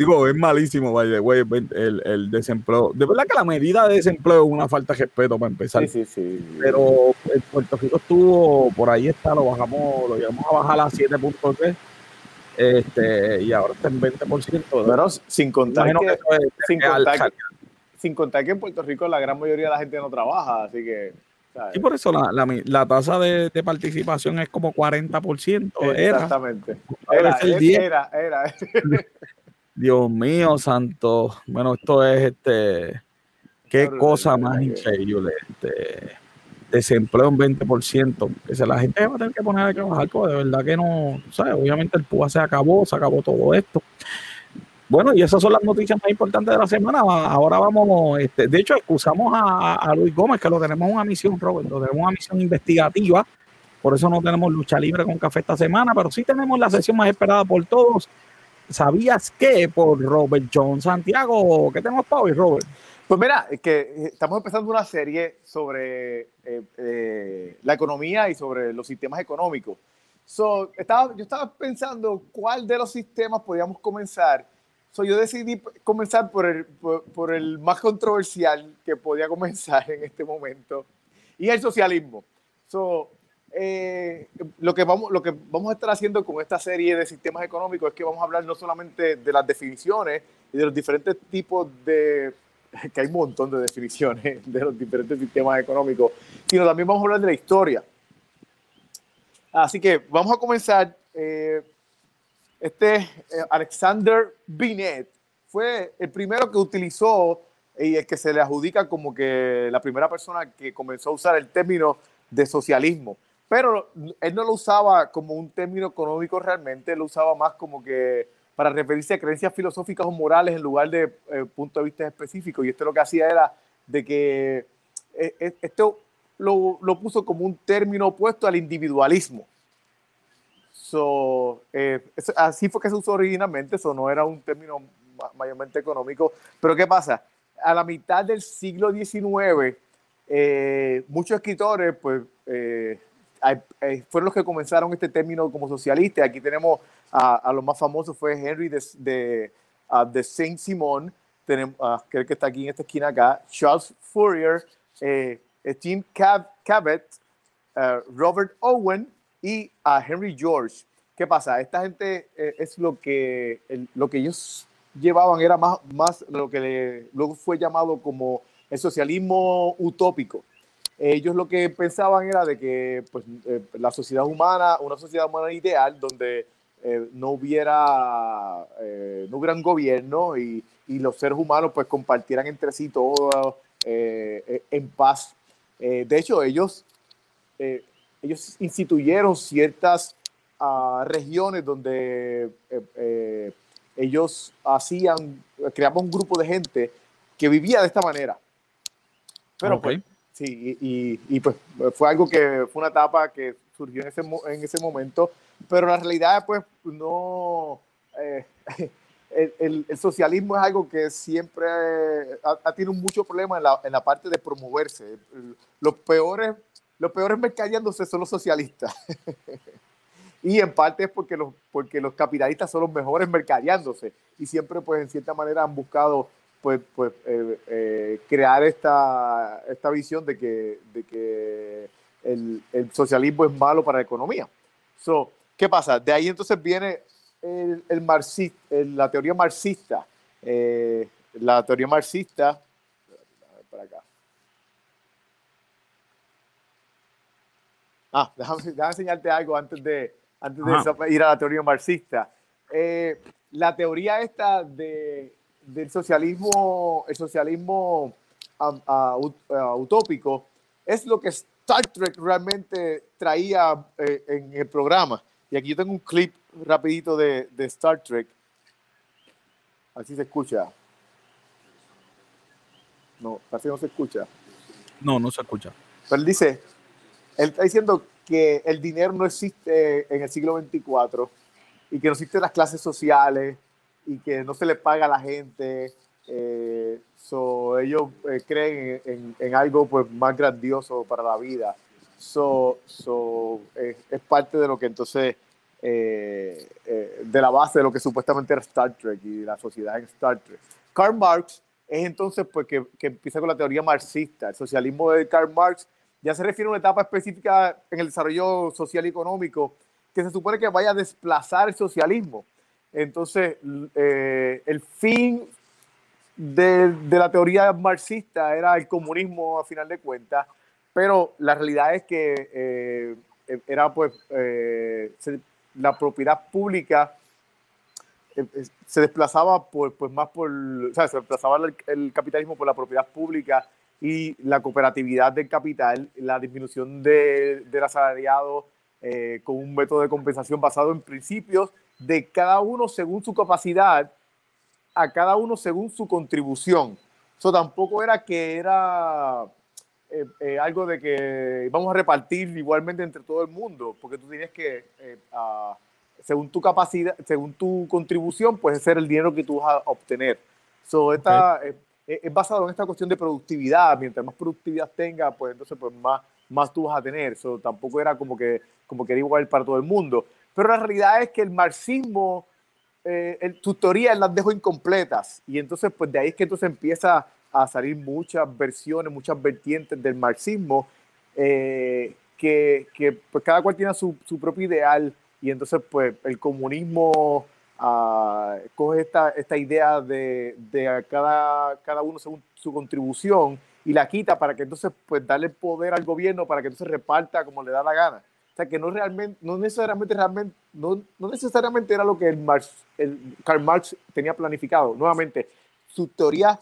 Digo, es malísimo, vaya, güey, el, el, desempleo. De verdad que la medida de desempleo es una falta de respeto para empezar. Sí, sí, sí. Pero el Puerto Rico estuvo, por ahí está, lo bajamos, lo llevamos a bajar a 7.3 este, y ahora está en 20%. Pero sin contar, que, sin, contar que, en Puerto Rico la gran mayoría de la gente no trabaja, así que... Y por eso la, la, tasa de, participación es como 40%. Exactamente. Era, era, era, Dios mío, santo. Bueno, esto es este. Qué cosa más increíble. Este desempleo un 20%, que se la gente va a tener que poner a trabajar, porque de verdad que no, ¿sabes? Obviamente el PUA se acabó, se acabó todo esto. Bueno, y esas son las noticias más importantes de la semana. Ahora vamos, este, de hecho, excusamos a, Luis Gómez, que lo tenemos en una misión, Robert, lo tenemos una misión investigativa, por eso no tenemos lucha libre con café esta semana, pero sí tenemos la sesión más esperada por todos. ¿Sabías qué? Por Robert John Santiago. ¿Qué tenemos para hoy, Robert? Pues mira, que eh, estamos empezando una serie sobre eh, eh, la economía y sobre los sistemas económicos. So, yo estaba pensando cuál de los sistemas podíamos comenzar. So, yo decidí comenzar por el, por, el más controversial que podía comenzar en este momento, y el socialismo. So, lo, que vamos, lo que vamos a estar haciendo con esta serie de sistemas económicos es que vamos a hablar no solamente de las definiciones y de los diferentes tipos de que hay un montón de definiciones de los diferentes sistemas económicos, sino también vamos a hablar de la historia. Así que vamos a comenzar. Eh, este eh, Alexander Binet fue el primero que utilizó y el que se le adjudica como que la primera persona que comenzó a usar el término de socialismo. Pero él no lo usaba como un término económico realmente, lo usaba más como que para referirse a creencias filosóficas o morales en lugar de eh, punto de vista específico. Y esto lo que hacía era de que eh, eh, esto lo, lo, puso como un término opuesto al individualismo. So, así fue que se usó originalmente, eso no era un término mayormente económico. Pero ¿qué pasa? A la mitad del siglo XIX, muchos escritores pues, fueron los que comenzaron este término como socialista. Aquí tenemos a, lo más famoso fue Henry de, de, de Saint Simon, tenemos, creo que está aquí en esta esquina acá, Charles Fourier, eh, Tim Cabot, eh, Robert Owen y a Henry George. ¿Qué pasa? Esta gente eh, es lo que, lo que ellos llevaban, era más, más lo que luego fue llamado como el socialismo utópico ellos lo que pensaban era de que pues, la sociedad humana, una sociedad humana ideal donde eh, no hubiera eh, no hubiera un gobierno y, y, los seres humanos pues compartieran entre sí todo eh, en paz. de hecho, ellos, ellos instituyeron ciertas uh, regiones donde ellos hacían, creaban un grupo de gente que vivía de esta manera. Pero pues, sí, y, y, pues fue algo que fue una etapa que surgió en ese, en ese momento pero la realidad, pues, no. Eh, el, el, socialismo es algo que siempre ha, tenido mucho problema en la, en la, parte de promoverse. Los peores, los peores mercadeándose son los socialistas. y en parte es porque los, porque los capitalistas son los mejores mercadeándose. Y siempre, pues, en cierta manera han buscado pues, pues eh, eh, crear esta, esta visión de que, de que el, el, socialismo es malo para la economía. So, ¿Qué pasa? De ahí entonces viene el, el marxista, la teoría marxista. Eh, la teoría marxista. Para acá. Ah, déjame, enseñarte algo antes de, antes de ir a la teoría marxista. Eh, la teoría esta de, del socialismo, el socialismo utópico, es lo que Star Trek realmente traía eh, en el programa. Y aquí yo tengo un clip rapidito de, de Star Trek. Así se escucha. No, casi no se escucha. No, no se escucha. Pero él dice, él está diciendo que el dinero no existe en el siglo 24 y que no existen las clases sociales y que no se le paga a la gente. Eh, ellos eh, creen en, en, algo pues, más grandioso para la vida. So, so, eh, es parte de lo que entonces, eh, eh, de la base de lo que supuestamente era Star Trek y la sociedad en Star Trek. Karl Marx es entonces pues que, que, empieza con la teoría marxista. El socialismo de Karl Marx ya se refiere a una etapa específica en el desarrollo social y económico que se supone que vaya a desplazar el socialismo. Entonces, el fin de, de, la teoría marxista era el comunismo a final de cuentas pero la realidad es que eh, era pues eh, la propiedad pública eh, se desplazaba por, pues más por, o sea, se desplazaba el, capitalismo por la propiedad pública y la cooperatividad del capital, la disminución de, del asalariado con un método de compensación basado en principios de cada uno según su capacidad, a cada uno según su contribución. Eso tampoco era que era eh, eh, algo de que vamos a repartir igualmente entre todo el mundo, porque tú tienes que, eh, según tu capacidad, según tu contribución, pues ser el dinero que tú vas a obtener. So, esta, es basado en esta cuestión de productividad. Mientras más productividad tenga, pues entonces pues más, más tú vas a tener. So, tampoco era como que, como que era igual para todo el mundo. Pero la realidad es que el marxismo, el, tus teorías las dejo incompletas. Y entonces, pues de ahí es que entonces empieza a salir muchas versiones, muchas vertientes del marxismo, eh, que, que, pues cada cual tiene su, su, propio ideal y entonces pues el comunismo coge esta, esta idea de, de, cada, cada uno según su contribución y la quita para que entonces pues darle poder al gobierno para que entonces reparta como le da la gana. O sea que no realmente, no necesariamente, realmente, no, no necesariamente era lo que el, Marx, el Karl Marx tenía planificado. Nuevamente, su teoría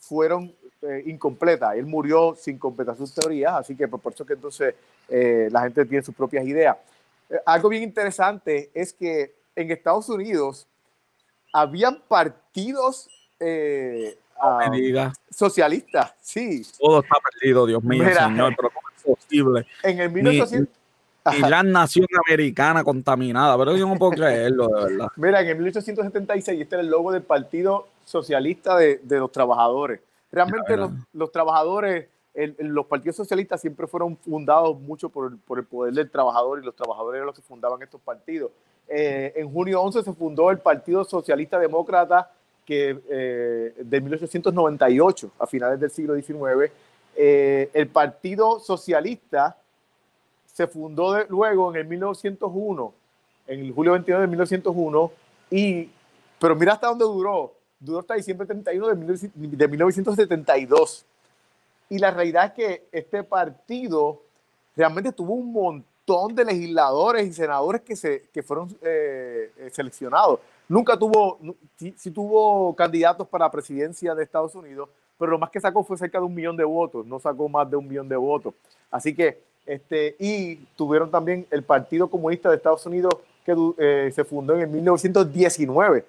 fueron eh, incompletas. Él murió sin completar sus teorías, así que por eso que entonces eh, la gente tiene sus propias ideas. algo bien interesante es que en Estados Unidos habían partidos socialistas, sí. Todo está perdido, Dios mío, señor, pero ¿cómo es posible? En el 1800 y gran nación americana contaminada, pero yo no puedo creerlo, de verdad. Mira, en el 1876 este era el logo del Partido Socialista de, de los Trabajadores. Realmente los, los, trabajadores, los partidos socialistas siempre fueron fundados mucho por, por, el poder del trabajador y los trabajadores eran los que fundaban estos partidos. Eh, en junio 11 se fundó el Partido Socialista Demócrata que, eh, de 1898, a finales del siglo XIX. Eh, el Partido Socialista se fundó luego en el 1901, en julio 22 de 1901, y, pero mira hasta dónde duró, duró hasta diciembre 31 de, de 1972. Y la realidad es que este partido realmente tuvo un montón de legisladores y senadores que, se, que fueron eh, eh, seleccionados. Nunca tuvo, sí, tuvo candidatos para la presidencia de Estados Unidos, pero lo más que sacó fue cerca de un millón de votos, no sacó más de un millón de votos. Así que este, y tuvieron también el Partido Comunista de Estados Unidos que eh, se fundó en el 1919.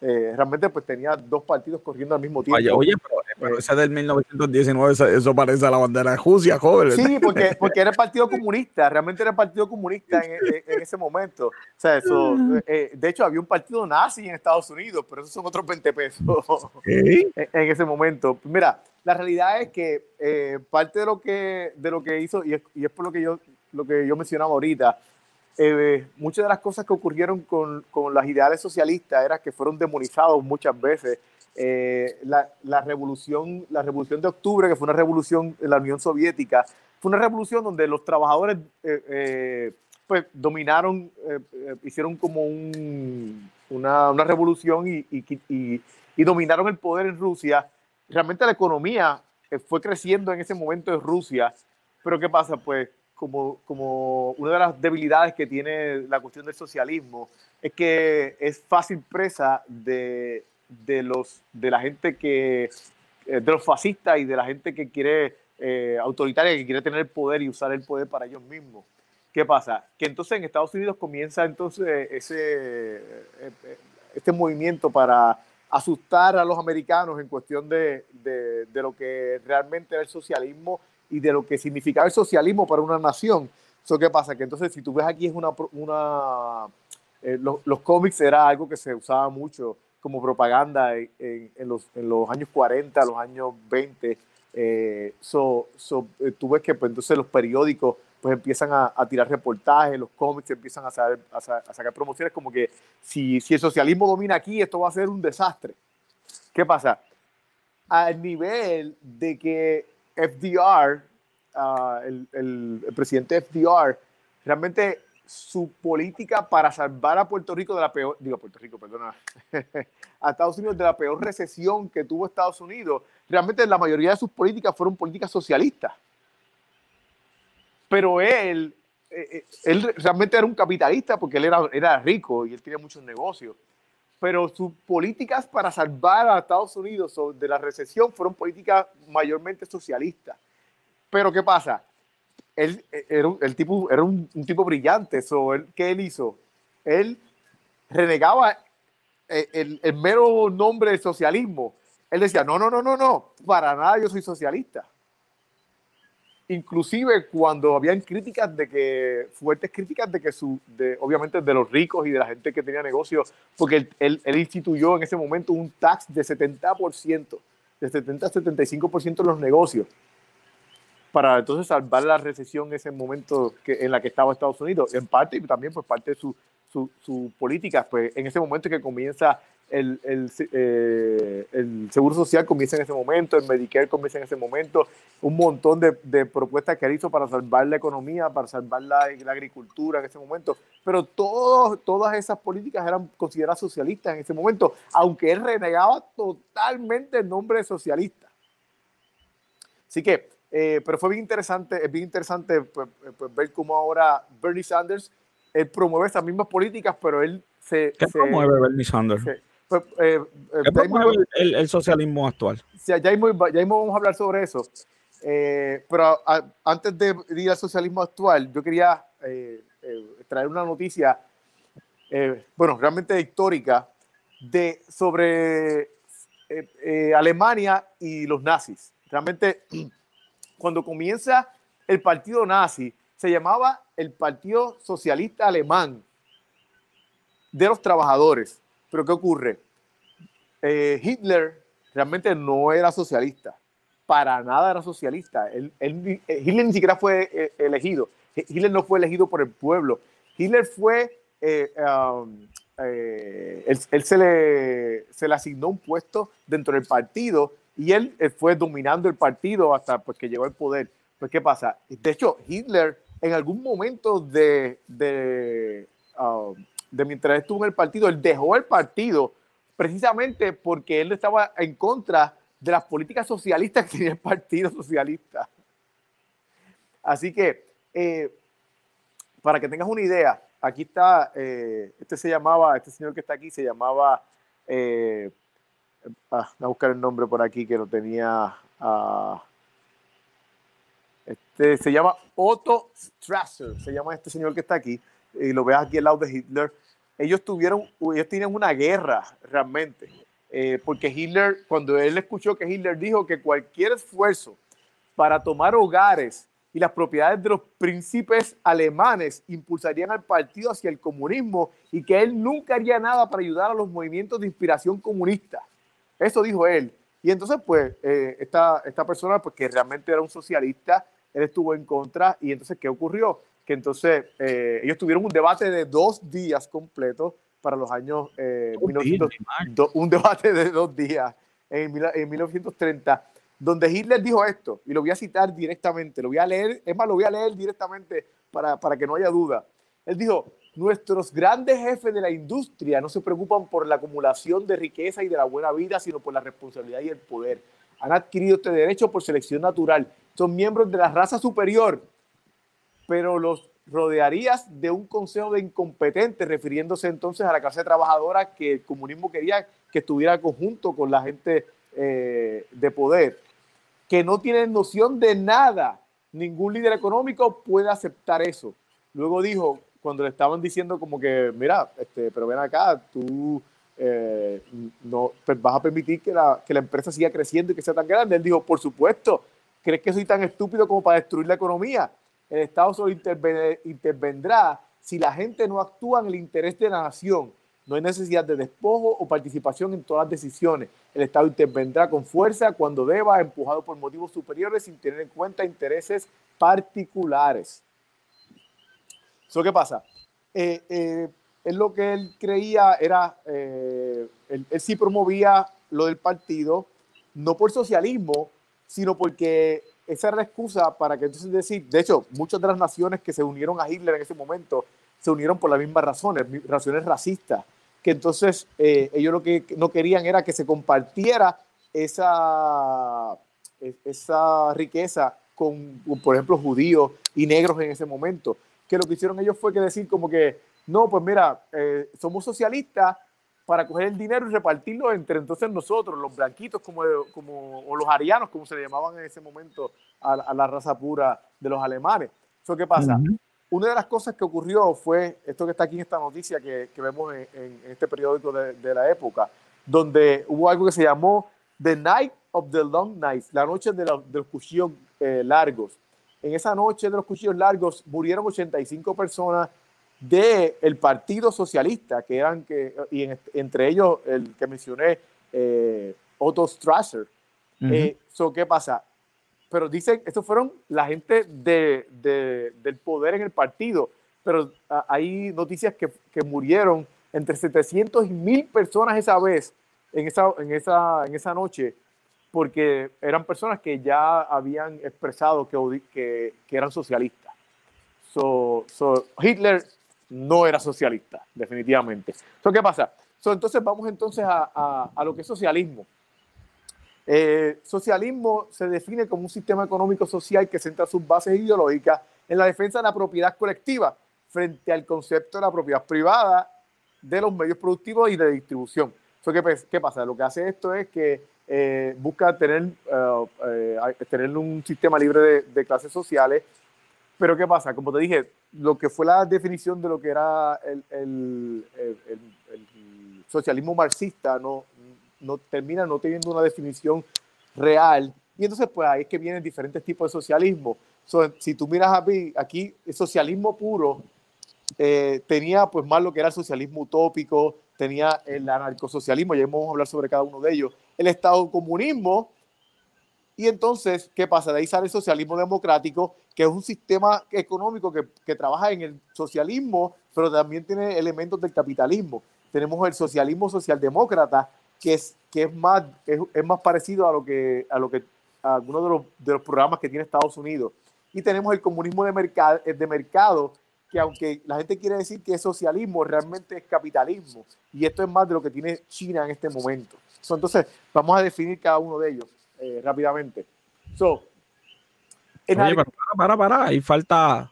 Eh, realmente pues tenía dos partidos corriendo al mismo tiempo. Oye, pero, eh, ese del 1919, eso, parece a la bandera de Rusia, joven. Sí, porque, porque era el Partido Comunista, realmente era el Partido Comunista en, ese momento. O sea, eso, mm. de hecho había un partido nazi en Estados Unidos, pero esos son otros 20 pesos en, en, ese momento. Mira, la realidad es que eh, parte de lo que, de lo que hizo, y es, y es, por lo que yo, lo que yo mencionaba ahorita, eh, muchas de las cosas que ocurrieron con, con, las ideales socialistas era que fueron demonizados muchas veces. Eh, la, la, revolución, la revolución de octubre, que fue una revolución en la Unión Soviética, fue una revolución donde los trabajadores pues, dominaron, hicieron como un, una, una, revolución y, y, dominaron el poder en Rusia realmente la economía eh, fue creciendo en ese momento en Rusia, pero ¿qué pasa? Pues como, como una de las debilidades que tiene la cuestión del socialismo es que es fácil presa de, de los, de la gente que, eh, de los fascistas y de la gente que quiere, eh, autoritaria, que quiere tener el poder y usar el poder para ellos mismos. ¿Qué pasa? Que entonces en Estados Unidos comienza entonces ese, este movimiento para asustar a los americanos en cuestión de, de, lo que realmente era el socialismo y de lo que significaba el socialismo para una nación. Eso qué pasa, que entonces si tú ves aquí es una... una eh, los, cómics era algo que se usaba mucho como propaganda en, en, los, en los, años 40, los años 20. Eh, so, eh, tú ves que pues, entonces los periódicos pues empiezan a, tirar reportajes, los cómics empiezan a, a, sacar promociones como que si, si el socialismo domina aquí, esto va a ser un desastre. ¿Qué pasa? Al nivel de que FDR, ah, el, presidente FDR, realmente su política para salvar a Puerto Rico de la peor, digo Puerto Rico, perdona, a Estados Unidos de la peor recesión que tuvo Estados Unidos, realmente la mayoría de sus políticas fueron políticas socialistas pero él, eh, eh, él realmente era un capitalista porque él era, era rico y él tenía muchos negocios. Pero sus políticas para salvar a Estados Unidos de la recesión fueron políticas mayormente socialistas. Pero ¿qué pasa? Él eh, era, el tipo, un, brillante. So, él, ¿Qué él hizo? Él renegaba el, el mero nombre de socialismo. Él decía, no, no, no, no, no, para nada yo soy socialista inclusive cuando habían críticas de que, fuertes críticas de que su, de, obviamente de los ricos y de la gente que tenía negocios, porque él, él, instituyó en ese momento un tax de 70%, de 70 a 75% de los negocios, para entonces salvar la recesión en ese momento que, en la que estaba Estados Unidos, en parte y también por parte de su, su, su política, pues en ese momento que comienza el, el, eh, el, Seguro Social comienza en ese momento, el Medicare comienza en ese momento, un montón de, de propuestas que él hizo para salvar la economía, para salvar la, la agricultura en ese momento, pero todo, todas esas políticas eran consideradas socialistas en ese momento, aunque él renegaba totalmente el nombre de socialista. Así que, eh, pero fue bien interesante, es bien interesante pues, pues, ver cómo ahora Bernie Sanders, él promueve esas mismas políticas, pero él se... ¿Qué promueve Bernie Sanders? Pues, eh, eh el, socialismo actual? ya, ya, mismo, vamos a hablar sobre eso. Eh, pero antes de ir al socialismo actual, yo quería eh, traer una noticia, bueno, realmente histórica, de, sobre Alemania y los nazis. Realmente, cuando comienza el partido nazi, se llamaba el Partido Socialista Alemán de los Trabajadores. Pero ¿qué ocurre? Eh, Hitler realmente no era socialista, para nada era socialista. Él, eh, Hitler ni siquiera fue eh, elegido. Hitler no fue elegido por el pueblo. Hitler fue, um, él, se, le, se le asignó un puesto dentro del partido y él fue dominando el partido hasta pues, que llegó al poder. Pues, ¿qué pasa? De hecho, Hitler en algún momento de, um, de mientras estuvo en el partido, él dejó el partido precisamente porque él estaba en contra de las políticas socialistas que tenía el Partido Socialista. Así que, eh, para que tengas una idea, aquí está, eh, este se llamaba, este señor que está aquí se llamaba, eh, ah, voy a buscar el nombre por aquí que lo tenía, ah, este, se llama Otto Strasser, se llama este señor que está aquí, y lo veas aquí al lado de Hitler. Ellos tuvieron, ellos tienen una guerra realmente, eh, porque Hitler, cuando él escuchó que Hitler dijo que cualquier esfuerzo para tomar hogares y las propiedades de los príncipes alemanes impulsarían al partido hacia el comunismo y que él nunca haría nada para ayudar a los movimientos de inspiración comunista. Eso dijo él. Y entonces, pues, eh, esta, esta persona, pues que realmente era un socialista, él estuvo en contra y entonces, ¿qué ocurrió? Que entonces eh, ellos tuvieron un debate de dos días completos para los años eh, un debate de dos días en, en 1930, donde Hitler dijo esto, y lo voy a citar directamente, lo voy a leer, es más, lo voy a leer directamente para, para que no haya duda. Él dijo, nuestros grandes jefes de la industria no se preocupan por la acumulación de riqueza y de la buena vida, sino por la responsabilidad y el poder. Han adquirido este derecho por selección natural son miembros de la raza superior, pero los rodearías de un consejo de incompetentes, refiriéndose entonces a la clase trabajadora que el comunismo quería que estuviera conjunto con la gente eh, de poder, que no tienen noción de nada. Ningún líder económico puede aceptar eso. Luego dijo, cuando le estaban diciendo como que, mira, este, pero ven acá, tú eh, no pues vas a permitir que la, que la empresa siga creciendo y que sea tan grande. Él dijo, por supuesto, ¿Crees que soy tan estúpido como para destruir la economía? El Estado solo intervendrá si la gente no actúa en el interés de la nación. No hay necesidad de despojo o participación en todas las decisiones. El Estado intervendrá con fuerza cuando deba, empujado por motivos superiores sin tener en cuenta intereses particulares. ¿Eso qué pasa? Eh, eh, él lo que él creía era, eh, él sí promovía lo del partido, no por socialismo, sino porque esa era la excusa para que entonces decir, de hecho, muchas de las naciones que se unieron a Hitler en ese momento se unieron por las mismas razones, razones racistas, que entonces eh, ellos lo que no querían era que se compartiera esa, e, esa riqueza con, por ejemplo, judíos y negros en ese momento, que lo que hicieron ellos fue que decir como que, no, pues mira, eh, somos socialistas, para coger el dinero y repartirlo entre entonces nosotros, los blanquitos como, como, o los arianos, como se le llamaban en ese momento a, la raza pura de los alemanes. ¿Eso qué pasa? Una de las cosas que ocurrió fue esto que está aquí en esta noticia que, que vemos en, este periódico de, de, la época, donde hubo algo que se llamó The Night of the Long Nights, la noche de, los, de los cuchillos eh, largos. En esa noche de los cuchillos largos murieron 85 personas del el Partido Socialista, que eran, que, y entre ellos el que mencioné, eh, Otto Strasser. Eh, ¿Qué pasa? Pero dicen, estos fueron la gente de, del poder en el partido, pero hay noticias que, que, murieron entre 700 y 1000 personas esa vez, en esa, en, esa, en esa noche, porque eran personas que ya habían expresado que, que, que eran socialistas. So, so Hitler no era socialista, definitivamente. ¿qué pasa? entonces vamos entonces a, lo que es socialismo. Eh, socialismo se define como un sistema económico social que centra sus bases ideológicas en la defensa de la propiedad colectiva frente al concepto de la propiedad privada de los medios productivos y de distribución. ¿qué, ¿Qué pasa? Lo que hace esto es que eh, busca tener, eh, tener un sistema libre de, de, clases sociales. Pero ¿qué pasa? Como te dije, lo que fue la definición de lo que era el, el, el socialismo marxista no, no termina no teniendo una definición real. Y entonces, pues ahí es que vienen diferentes tipos de socialismo. si tú miras aquí, aquí el socialismo puro eh, tenía pues más lo que era el socialismo utópico, tenía el anarcosocialismo, ya vamos a hablar sobre cada uno de ellos, el Estado comunismo, y entonces, ¿qué pasa? De ahí sale el socialismo democrático, que es un sistema económico que, que, trabaja en el socialismo, pero también tiene elementos del capitalismo. Tenemos el socialismo socialdemócrata, que es, que es, más, es, es más parecido a lo que, a lo que a algunos de los, de los programas que tiene Estados Unidos. Y tenemos el comunismo de, mercado, de mercado, que aunque la gente quiere decir que es socialismo, realmente es capitalismo. Y esto es más de lo que tiene China en este momento. entonces, vamos a definir cada uno de ellos eh, rápidamente. So, Oye, para, para, ahí falta,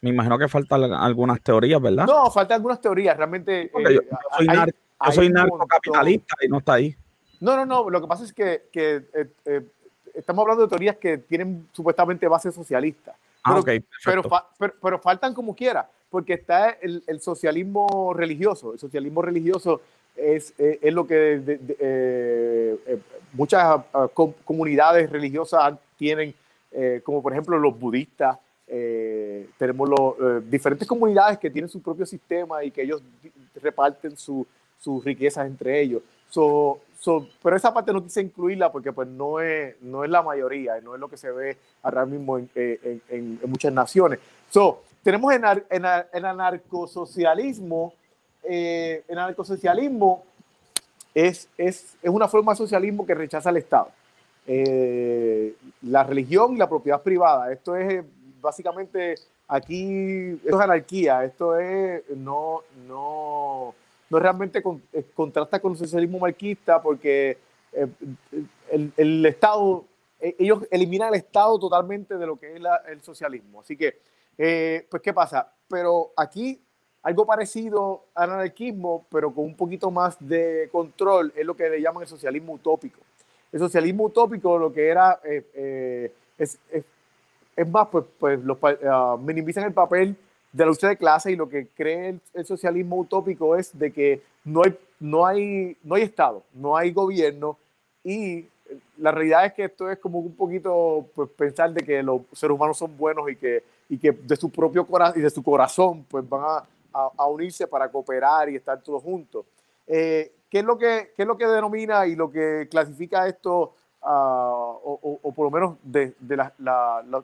me imagino que faltan algunas teorías, ¿verdad? No, faltan algunas teorías, realmente. yo, eh, soy, yo soy narcocapitalista y no está ahí. No, no, no, lo que pasa es que, que eh, estamos hablando de teorías que tienen supuestamente base socialista. Ah, pero, pero, pero, faltan como quiera, porque está el, el, socialismo religioso. El socialismo religioso es, es, lo que muchas ah, comunidades religiosas tienen, eh, como por ejemplo los budistas. tenemos los, diferentes comunidades que tienen su propio sistema y que ellos reparten sus riquezas entre ellos. So, pero esa parte no quise incluirla porque pues no es, no es la mayoría, no es lo que se ve ahora mismo en, en, en, muchas naciones. So, tenemos en, en, en anarcosocialismo, eh, el anarcosocialismo es, es, es, una forma de socialismo que rechaza al Estado. Eh, la religión y la propiedad privada. Esto es básicamente aquí, esto es anarquía, esto es no, no, no realmente eh, contrasta con el socialismo marxista porque eh, el, el, Estado, eh, ellos eliminan el Estado totalmente de lo que es el socialismo. Así que, pues, ¿qué pasa? Pero aquí algo parecido al anarquismo, pero con un poquito más de control, es lo que le llaman el socialismo utópico. El socialismo utópico lo que era es, es, es, más, pues, pues los, uh, minimizan el papel de la lucha de clase y lo que cree el, socialismo utópico es de que no hay, no, hay, no hay Estado, no hay gobierno y la realidad es que esto es como un poquito pues, pensar de que los seres humanos son buenos y que, y que de su propio corazón y de su corazón pues van a, a, unirse para cooperar y estar todos juntos. Eh, ¿qué, es lo que, ¿Qué es lo que denomina y lo que clasifica esto Ah, o, por lo menos de,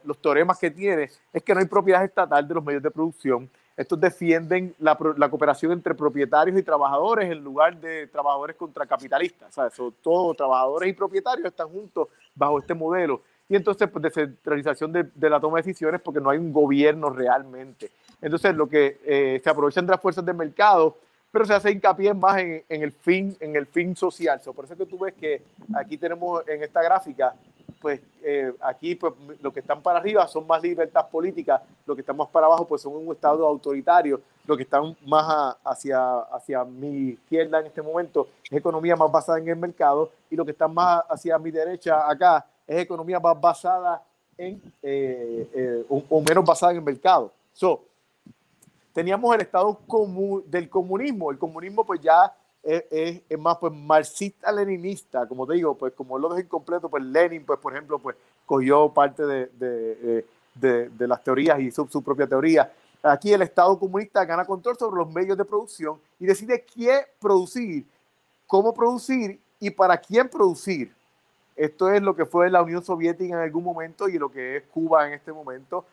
los teoremas que tiene, es que no hay propiedad estatal de los medios de producción. Estos defienden la, cooperación entre propietarios y trabajadores en lugar de trabajadores contra capitalistas. ¿sabes? todos trabajadores y propietarios están juntos bajo este modelo. Y entonces, pues, descentralización de, la toma de decisiones porque no hay un gobierno realmente. Entonces, lo que eh, se aprovechan de las fuerzas del mercado pero se hace hincapié más en, en, el fin en el fin social. por eso que tú ves que aquí tenemos en esta gráfica, pues eh, aquí pues, lo que están para arriba son más libertad políticas, lo que están más para abajo pues son un estado autoritario, lo que están más hacia, hacia mi izquierda en este momento es economía más basada en el mercado y lo que está más hacia mi derecha acá es economía más basada en, eh, eh, o, menos basada en el mercado. So, teníamos el estado común del comunismo. El comunismo pues ya es, es, más pues marxista-leninista, como te digo, pues como lo dejé incompleto, pues Lenin, pues por ejemplo, pues cogió parte de, de, de, de las teorías y hizo su propia teoría. Aquí el Estado comunista gana control sobre los medios de producción y decide qué producir, cómo producir y para quién producir. Esto es lo que fue la Unión Soviética en algún momento y lo que es Cuba en este momento.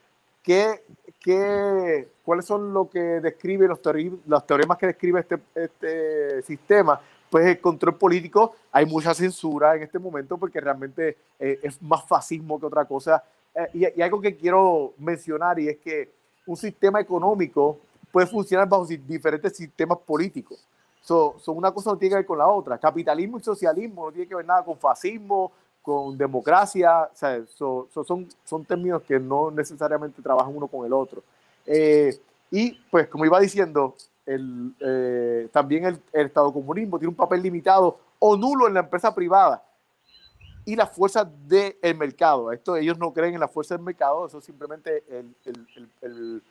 ¿Qué, qué, ¿Cuáles son lo que describe los, los teoremas que describe este, este sistema? Pues el control político, hay mucha censura en este momento porque realmente eh, es más fascismo que otra cosa. Eh, y, algo que quiero mencionar y es que un sistema económico puede funcionar bajo diferentes sistemas políticos. Son una cosa no tiene que ver con la otra. Capitalismo y socialismo no tiene que ver nada con fascismo, con democracia, o sea, son, son términos que no necesariamente trabajan uno con el otro. Eh, y pues como iba diciendo, el, también el, Estado comunismo tiene un papel limitado o nulo en la empresa privada y las fuerzas del mercado. Esto ellos no creen en la fuerza del mercado, eso simplemente el, el, el,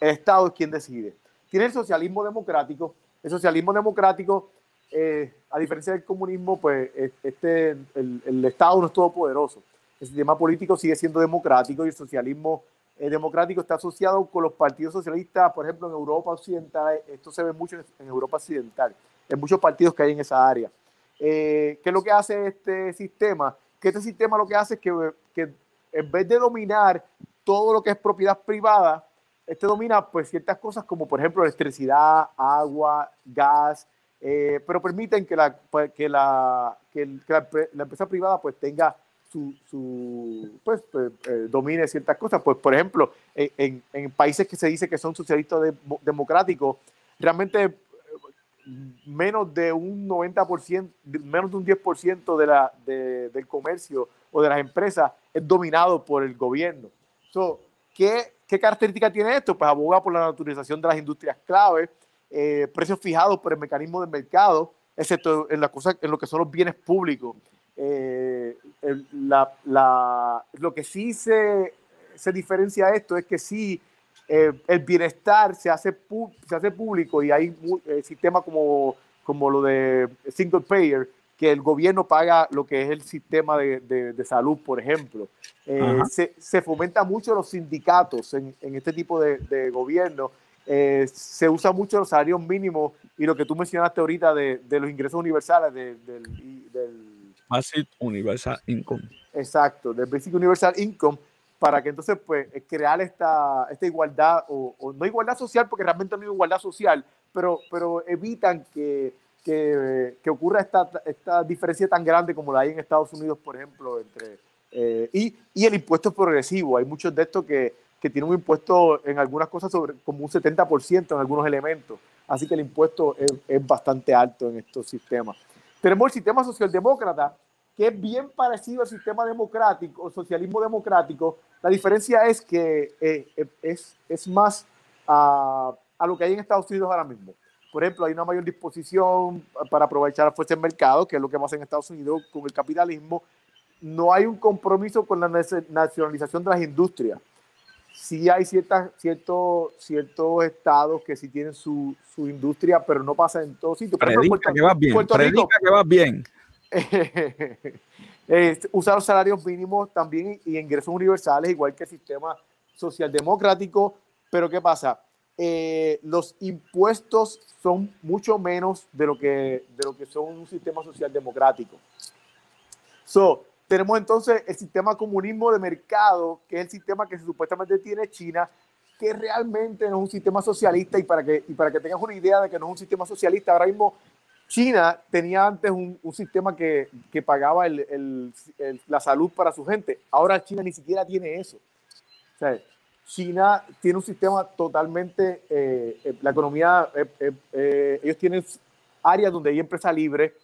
Estado es quien decide. Tiene el socialismo democrático. El socialismo democrático, eh, a diferencia del comunismo, pues este, el, Estado no es todopoderoso. El sistema político sigue siendo democrático y el socialismo democrático está asociado con los partidos socialistas, por ejemplo, en Europa Occidental. Esto se ve mucho en, Europa Occidental, en muchos partidos que hay en esa área. Eh, ¿Qué es lo que hace este sistema? Que este sistema lo que hace es que en vez de dominar todo lo que es propiedad privada, este domina pues ciertas cosas como por ejemplo electricidad, agua, gas, eh, pero permiten que la, pues, que la, que, la, empresa privada pues tenga su, su pues, pues eh, domine ciertas cosas. Pues por ejemplo, en, en, países que se dice que son socialistas democráticos, realmente menos de un 90%, menos de un 10% de la, de, del comercio o de las empresas es dominado por el gobierno. So, ¿qué, ¿Qué característica tiene esto? Pues aboga por la naturalización de las industrias clave, eh, precios fijados por el mecanismo del mercado, excepto en, la cosa, en lo que son los bienes públicos. Eh, lo que sí se, se diferencia esto es que sí eh, el bienestar se hace, se hace público y hay sistemas como, como lo de single payer, que el gobierno paga lo que es el sistema de, de, salud, por ejemplo. Eh, se, se, fomenta mucho los sindicatos en, en este tipo de, de gobierno. se usa mucho los salarios mínimos y lo que tú mencionaste ahorita de, de los ingresos universales, del, del Basic Universal Income. Exacto, del Basic Universal Income para que entonces pues eh, crear esta, esta igualdad, o, no igualdad social, porque realmente no hay igualdad social, pero, pero evitan que, que, que ocurra esta, esta, diferencia tan grande como la hay en Estados Unidos, por ejemplo, entre... Eh, y, y, el impuesto progresivo. Hay muchos de estos que, que tienen un impuesto en algunas cosas sobre como un 70% en algunos elementos. Así que el impuesto es, es bastante alto en estos sistemas. Tenemos el sistema socialdemócrata, que es bien parecido al sistema democrático, socialismo democrático. La diferencia es que eh, es, es más a, a, lo que hay en Estados Unidos ahora mismo. Por ejemplo, hay una mayor disposición para aprovechar la fuerza del mercado, que es lo que pasa en Estados Unidos con el capitalismo. No hay un compromiso con la nacionalización de las industrias. Sí hay ciertas, ciertos, ciertos estados que sí tienen su, su industria, pero no pasa en todos sitios. Predica que vas bien. Predica que vas bien. usar los salarios mínimos también y ingresos universales, igual que el sistema socialdemocrático. Pero ¿qué pasa? Eh, los impuestos son mucho menos de lo que, de lo que son un sistema socialdemocrático. So, tenemos entonces el sistema comunismo de mercado, que es el sistema que supuestamente tiene China, que realmente no es un sistema socialista y para que, y para que tengas una idea de que no es un sistema socialista, ahora mismo China tenía antes un, sistema que, pagaba la salud para su gente. Ahora China ni siquiera tiene eso. China tiene un sistema totalmente, eh, eh, la economía, eh, ellos tienen áreas donde hay empresa libre,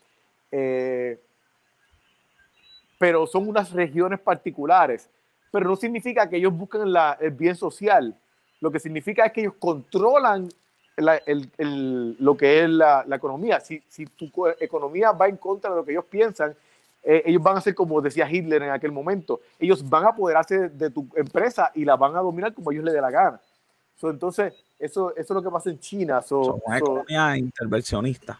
pero son unas regiones particulares. Pero no significa que ellos busquen el bien social. Lo que significa es que ellos controlan el, lo que es la, la economía. Si, si, tu economía va en contra de lo que ellos piensan, eh, ellos van a ser como decía Hitler en aquel momento. Ellos van a apoderarse de, tu empresa y la van a dominar como ellos les dé la gana. entonces, eso, eso es lo que pasa en China. So, una economía intervencionista.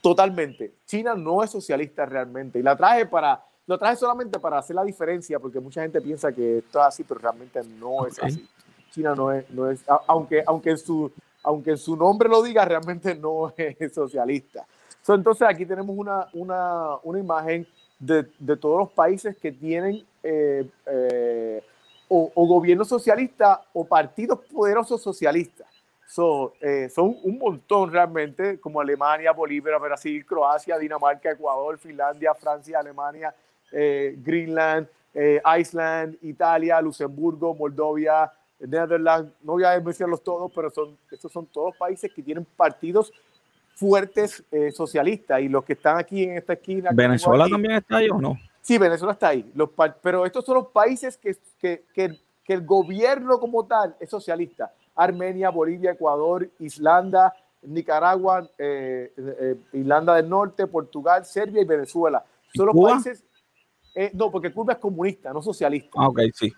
Totalmente. China no es socialista realmente. Y la traje para, lo traje solamente para hacer la diferencia, porque mucha gente piensa que esto es así, pero realmente no es así. China no es, no es aunque, aunque en su aunque su nombre lo diga, realmente no es socialista. entonces aquí tenemos una, una, una imagen de, todos los países que tienen eh, eh, o, gobierno socialista o partidos poderosos socialistas. Eh, son un montón realmente, como Alemania, Bolivia, Brasil, Croacia, Dinamarca, Ecuador, Finlandia, Francia, Alemania, Greenland, Iceland, Italia, Luxemburgo, Moldovia, Netherlands, no voy a mencionarlos todos, pero son, estos son todos países que tienen partidos fuertes eh, socialistas y los que están aquí en esta esquina. ¿Venezuela también está ahí o no? Sí, Venezuela está ahí, los, pero estos son los países que, que, que, que, el gobierno como tal es socialista. Armenia, Bolivia, Ecuador, Islanda, Nicaragua, eh, eh, Irlanda del Norte, Portugal, Serbia y Venezuela. Son los países. no, porque Cuba es comunista, no socialista. Ah, ok, sí.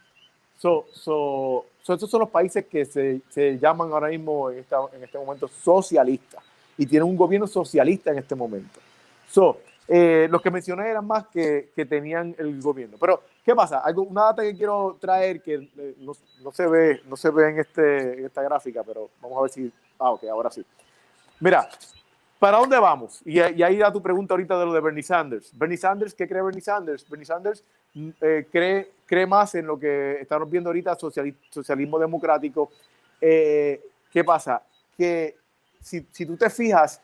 So, so, estos son los países que se, se llaman ahora mismo en, esta, en este momento socialistas y tienen un gobierno socialista en este momento. So, eh, los que mencioné eran más que, que, tenían el gobierno. Pero, ¿qué pasa? Algo, una data que quiero traer que eh, no, no, se ve, no se ve en, este, en esta gráfica, pero vamos a ver si... Ah, ok, ahora sí. Mira, ¿para dónde vamos? Y, y, ahí da tu pregunta ahorita de lo de Bernie Sanders. Bernie Sanders, ¿qué cree Bernie Sanders? Bernie Sanders mm, eh, cree, cree más en lo que estamos viendo ahorita, socialismo democrático. ¿Qué pasa? Que si, si tú te fijas,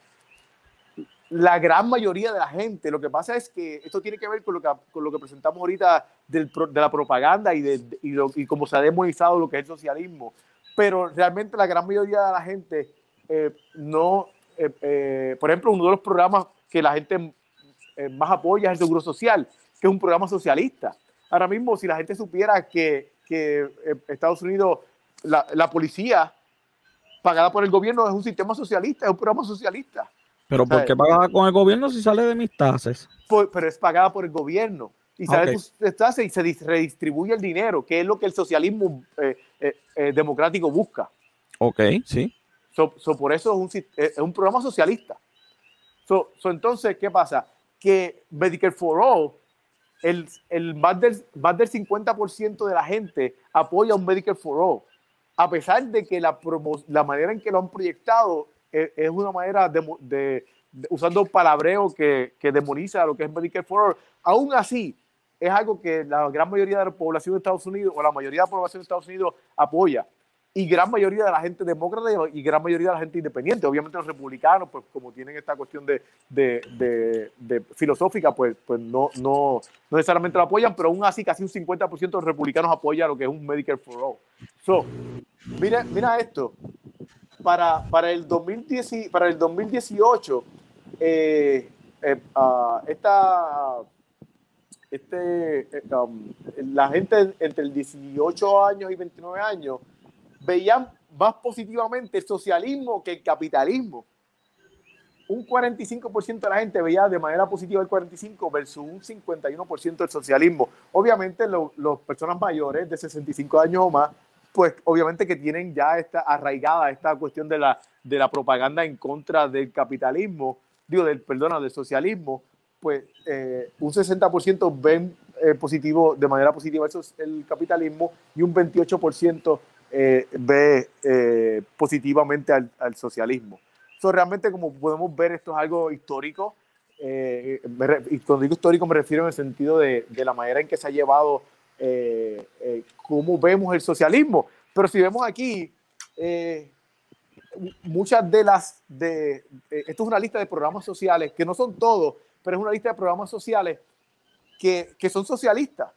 la gran mayoría de la gente. Lo que pasa es que esto tiene que ver con lo que, con lo que presentamos ahorita del, de la propaganda y, de, y, lo, y cómo se ha demonizado lo que es el socialismo. Pero realmente la gran mayoría de la gente eh, no, eh, eh, por ejemplo, uno de los programas que la gente más apoya es el Seguro Social, que es un programa socialista. Ahora mismo, si la gente supiera que, que Estados Unidos, la, la policía pagada por el gobierno es un sistema socialista, es un programa socialista. ¿Pero por qué pagada con el gobierno si sale de mis tasas? pero es pagada por el gobierno. Y sale de tus tasas y se redistribuye el dinero, que es lo que el socialismo eh, eh, eh, democrático busca. Ok, sí. So, por eso es un, es un programa socialista. So, entonces, ¿qué pasa? Que Medicare for All, el, el más, del, más del 50% de la gente apoya un Medicare for All, a pesar de que la, manera en que lo han proyectado es una manera de, usando palabreo que, demoniza lo que es Medicare for All. Aún así, es algo que la gran mayoría de la población de Estados Unidos, o la mayoría de la población de Estados Unidos apoya. Y gran mayoría de la gente demócrata y gran mayoría de la gente independiente. Obviamente los republicanos, pues como tienen esta cuestión de, de, de, filosófica, pues, pues no, no, no necesariamente lo apoyan, pero aún así casi un 50% de los republicanos apoya lo que es un Medicare for All. So, mira, esto para, el, 2010, para el 2018, eh, eh, uh, esta, este, eh, um, la gente entre el 18 años y 29 años veían más positivamente el socialismo que el capitalismo. Un 45% de la gente veía de manera positiva el 45% versus un 51% del socialismo. Obviamente las personas mayores de 65 años o más pues obviamente que tienen ya esta arraigada esta cuestión de la, de la propaganda en contra del capitalismo, digo, del, perdona, del socialismo, pues eh, un 60% ven eh, positivo, de manera positiva el capitalismo y un 28% eh, ve positivamente al, al socialismo. So, realmente, como podemos ver, esto es algo histórico. y cuando digo histórico me refiero en el sentido de, de la manera en que se ha llevado eh, eh, cómo vemos el socialismo. Pero si vemos aquí, eh, muchas de las, de, esto es una lista de programas sociales, que no son todos, pero es una lista de programas sociales que, que son socialistas.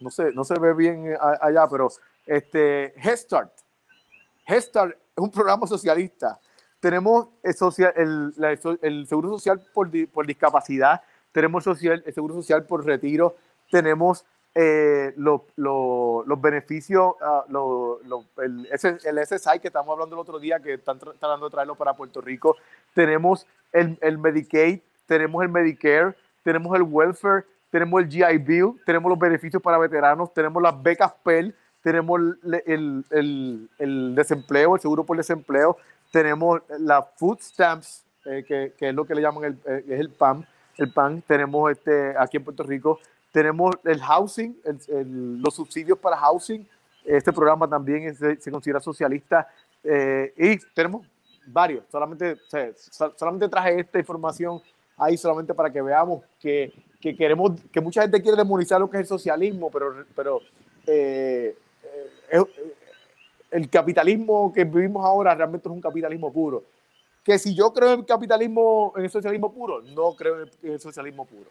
No sé, no se ve bien allá, pero este, Head Start. Head Start es un programa socialista. Tenemos el, social, el, el seguro social por, por discapacidad, tenemos social, el seguro social por retiro, tenemos eh, los beneficios, uh, el, el, SSI que estamos hablando el otro día, que están tratando de traerlo para Puerto Rico, tenemos el, el, Medicaid, tenemos el Medicare, tenemos el Welfare, tenemos el GI Bill, tenemos los beneficios para veteranos, tenemos las becas PEL, tenemos el, el, el desempleo, el seguro por desempleo, tenemos las food stamps, eh, que, que, es lo que le llaman el, eh, es el PAN, el PAN, tenemos este, aquí en Puerto Rico tenemos el housing, los subsidios para housing. Este programa también se considera socialista. Eh, y tenemos varios. Solamente, solamente traje esta información ahí solamente para que veamos que, que, queremos, que mucha gente quiere demonizar lo que es el socialismo, pero, pero eh, eh, el capitalismo que vivimos ahora realmente es un capitalismo puro. Que si yo creo en el capitalismo, en el socialismo puro, no creo en el socialismo puro.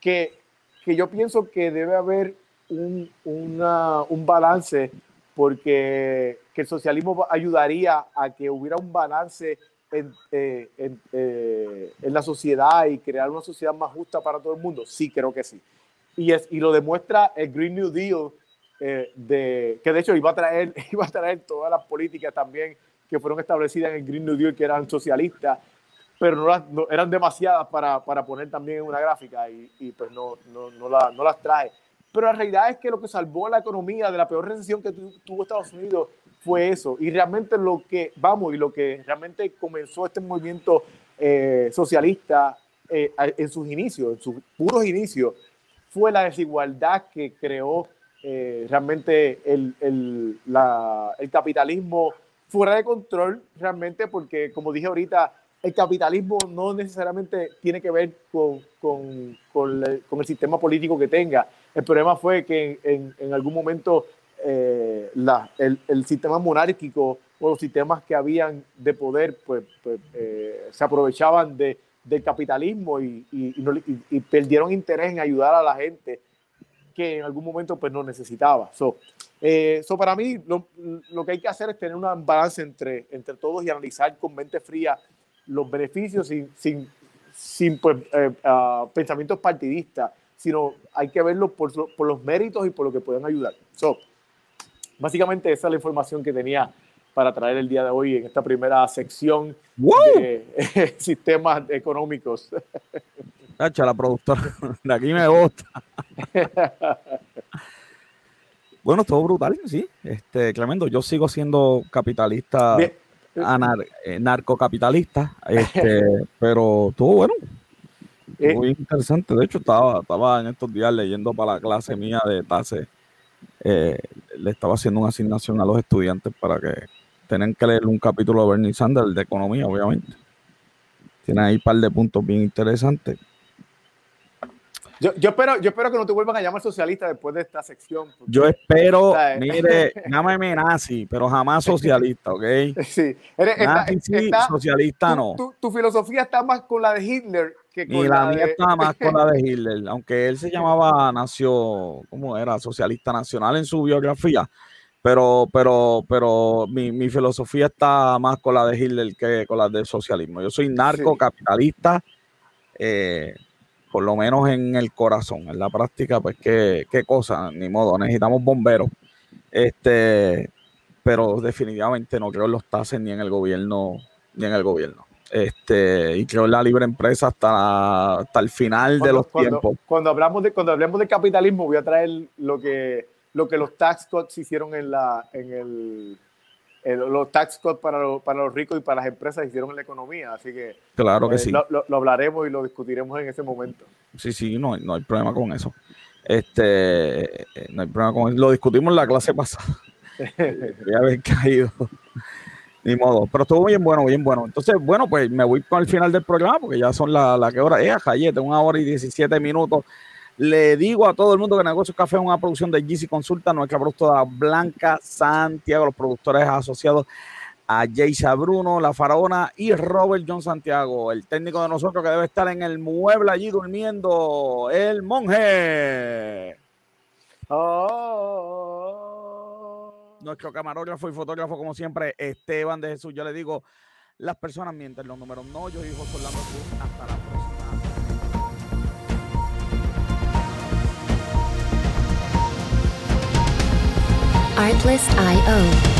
Que que yo pienso que debe haber un, un balance porque que el socialismo ayudaría a que hubiera un balance en, eh, en, eh, en, la sociedad y crear una sociedad más justa para todo el mundo? Sí, creo que sí. Y, es, y lo demuestra el Green New Deal, eh, de, que de hecho iba a, traer, iba a traer todas las políticas también que fueron establecidas en el Green New Deal que eran socialistas, pero no, eran demasiadas para, para, poner también en una gráfica y, y pues no, no, no, la, no, las traje. Pero la realidad es que lo que salvó la economía de la peor recesión que tuvo Estados Unidos fue eso. Y realmente lo que, vamos, y lo que realmente comenzó este movimiento eh, socialista eh, en sus inicios, en sus puros inicios, fue la desigualdad que creó eh, realmente el, el, la, el, capitalismo fuera de control, realmente, porque como dije ahorita, el capitalismo no necesariamente tiene que ver con, con, con, el, sistema político que tenga. El problema fue que en, en, algún momento eh, la, el, el, sistema monárquico o los sistemas que habían de poder pues, pues eh, se aprovechaban de, del capitalismo y, y, y, perdieron interés en ayudar a la gente que en algún momento pues no necesitaba. So, eh, para mí lo, lo, que hay que hacer es tener un balance entre, entre todos y analizar con mente fría los beneficios sin, sin, sin pues, eh, uh, pensamientos partidistas, sino hay que verlo por, por, los méritos y por lo que pueden ayudar. So, básicamente esa es la información que tenía para traer el día de hoy en esta primera sección de sistemas económicos. Tacha, la productora de aquí me gusta. bueno, todo brutal, sí. Este, Clemendo, yo sigo siendo capitalista, eh, narcocapitalista, este, pero estuvo bueno. Eh. Muy interesante. De hecho, estaba, estaba en estos días leyendo para la clase mía de TASE. Eh, le estaba haciendo una asignación a los estudiantes para que tengan que leer un capítulo de Bernie Sanders de economía, obviamente. Tiene ahí un par de puntos bien interesantes. Yo, yo, espero, yo espero que no te vuelvan a llamar socialista después de esta sección. Yo espero, mire, llámame nazi, pero jamás socialista, ¿ok? Sí, nazi, socialista no. Tu, filosofía está más con la de Hitler que con y la, mía está más con la de Hitler, aunque él se llamaba nació, ¿cómo era? Socialista nacional en su biografía. Pero, pero, pero mi, mi filosofía está más con la de Hitler que con la del socialismo. Yo soy narcocapitalista. Eh, por lo menos en el corazón. En la práctica, pues qué, qué cosa, ni modo, necesitamos bomberos. Este, pero definitivamente no creo en los TASES ni en el gobierno, ni en el gobierno. Este, y creo en la libre empresa hasta, hasta el final de los tiempos. Cuando hablamos de, cuando hablemos de capitalismo, voy a traer lo que, lo que los tax cuts hicieron en la, en el los tax cuts para, para, los ricos y para las empresas hicieron en la economía, así que, claro que eh, sí. Lo, lo, hablaremos y lo discutiremos en ese momento. Sí, sí, no, no hay problema con eso. Este, eh, no hay problema con eso. Lo discutimos en la clase pasada. Debería haber caído. Ni modo. Pero estuvo bien bueno, bien bueno. Entonces, bueno, pues me voy el final del programa porque ya son la, la que hora. Eh, tengo una hora y 17 minutos. Le digo a todo el mundo que Negocios Café es una producción de GC Consulta, nuestra productora Blanca Santiago, los productores asociados a Jaysa Bruno, La Faraona y Robert John Santiago, el técnico de nosotros que debe estar en el mueble allí durmiendo, el monje. Oh. Nuestro camarógrafo y fotógrafo, como siempre, Esteban de Jesús. Yo le digo, las personas mienten, los números no. Yo digo José Orlando Hasta la próxima. Artlist.io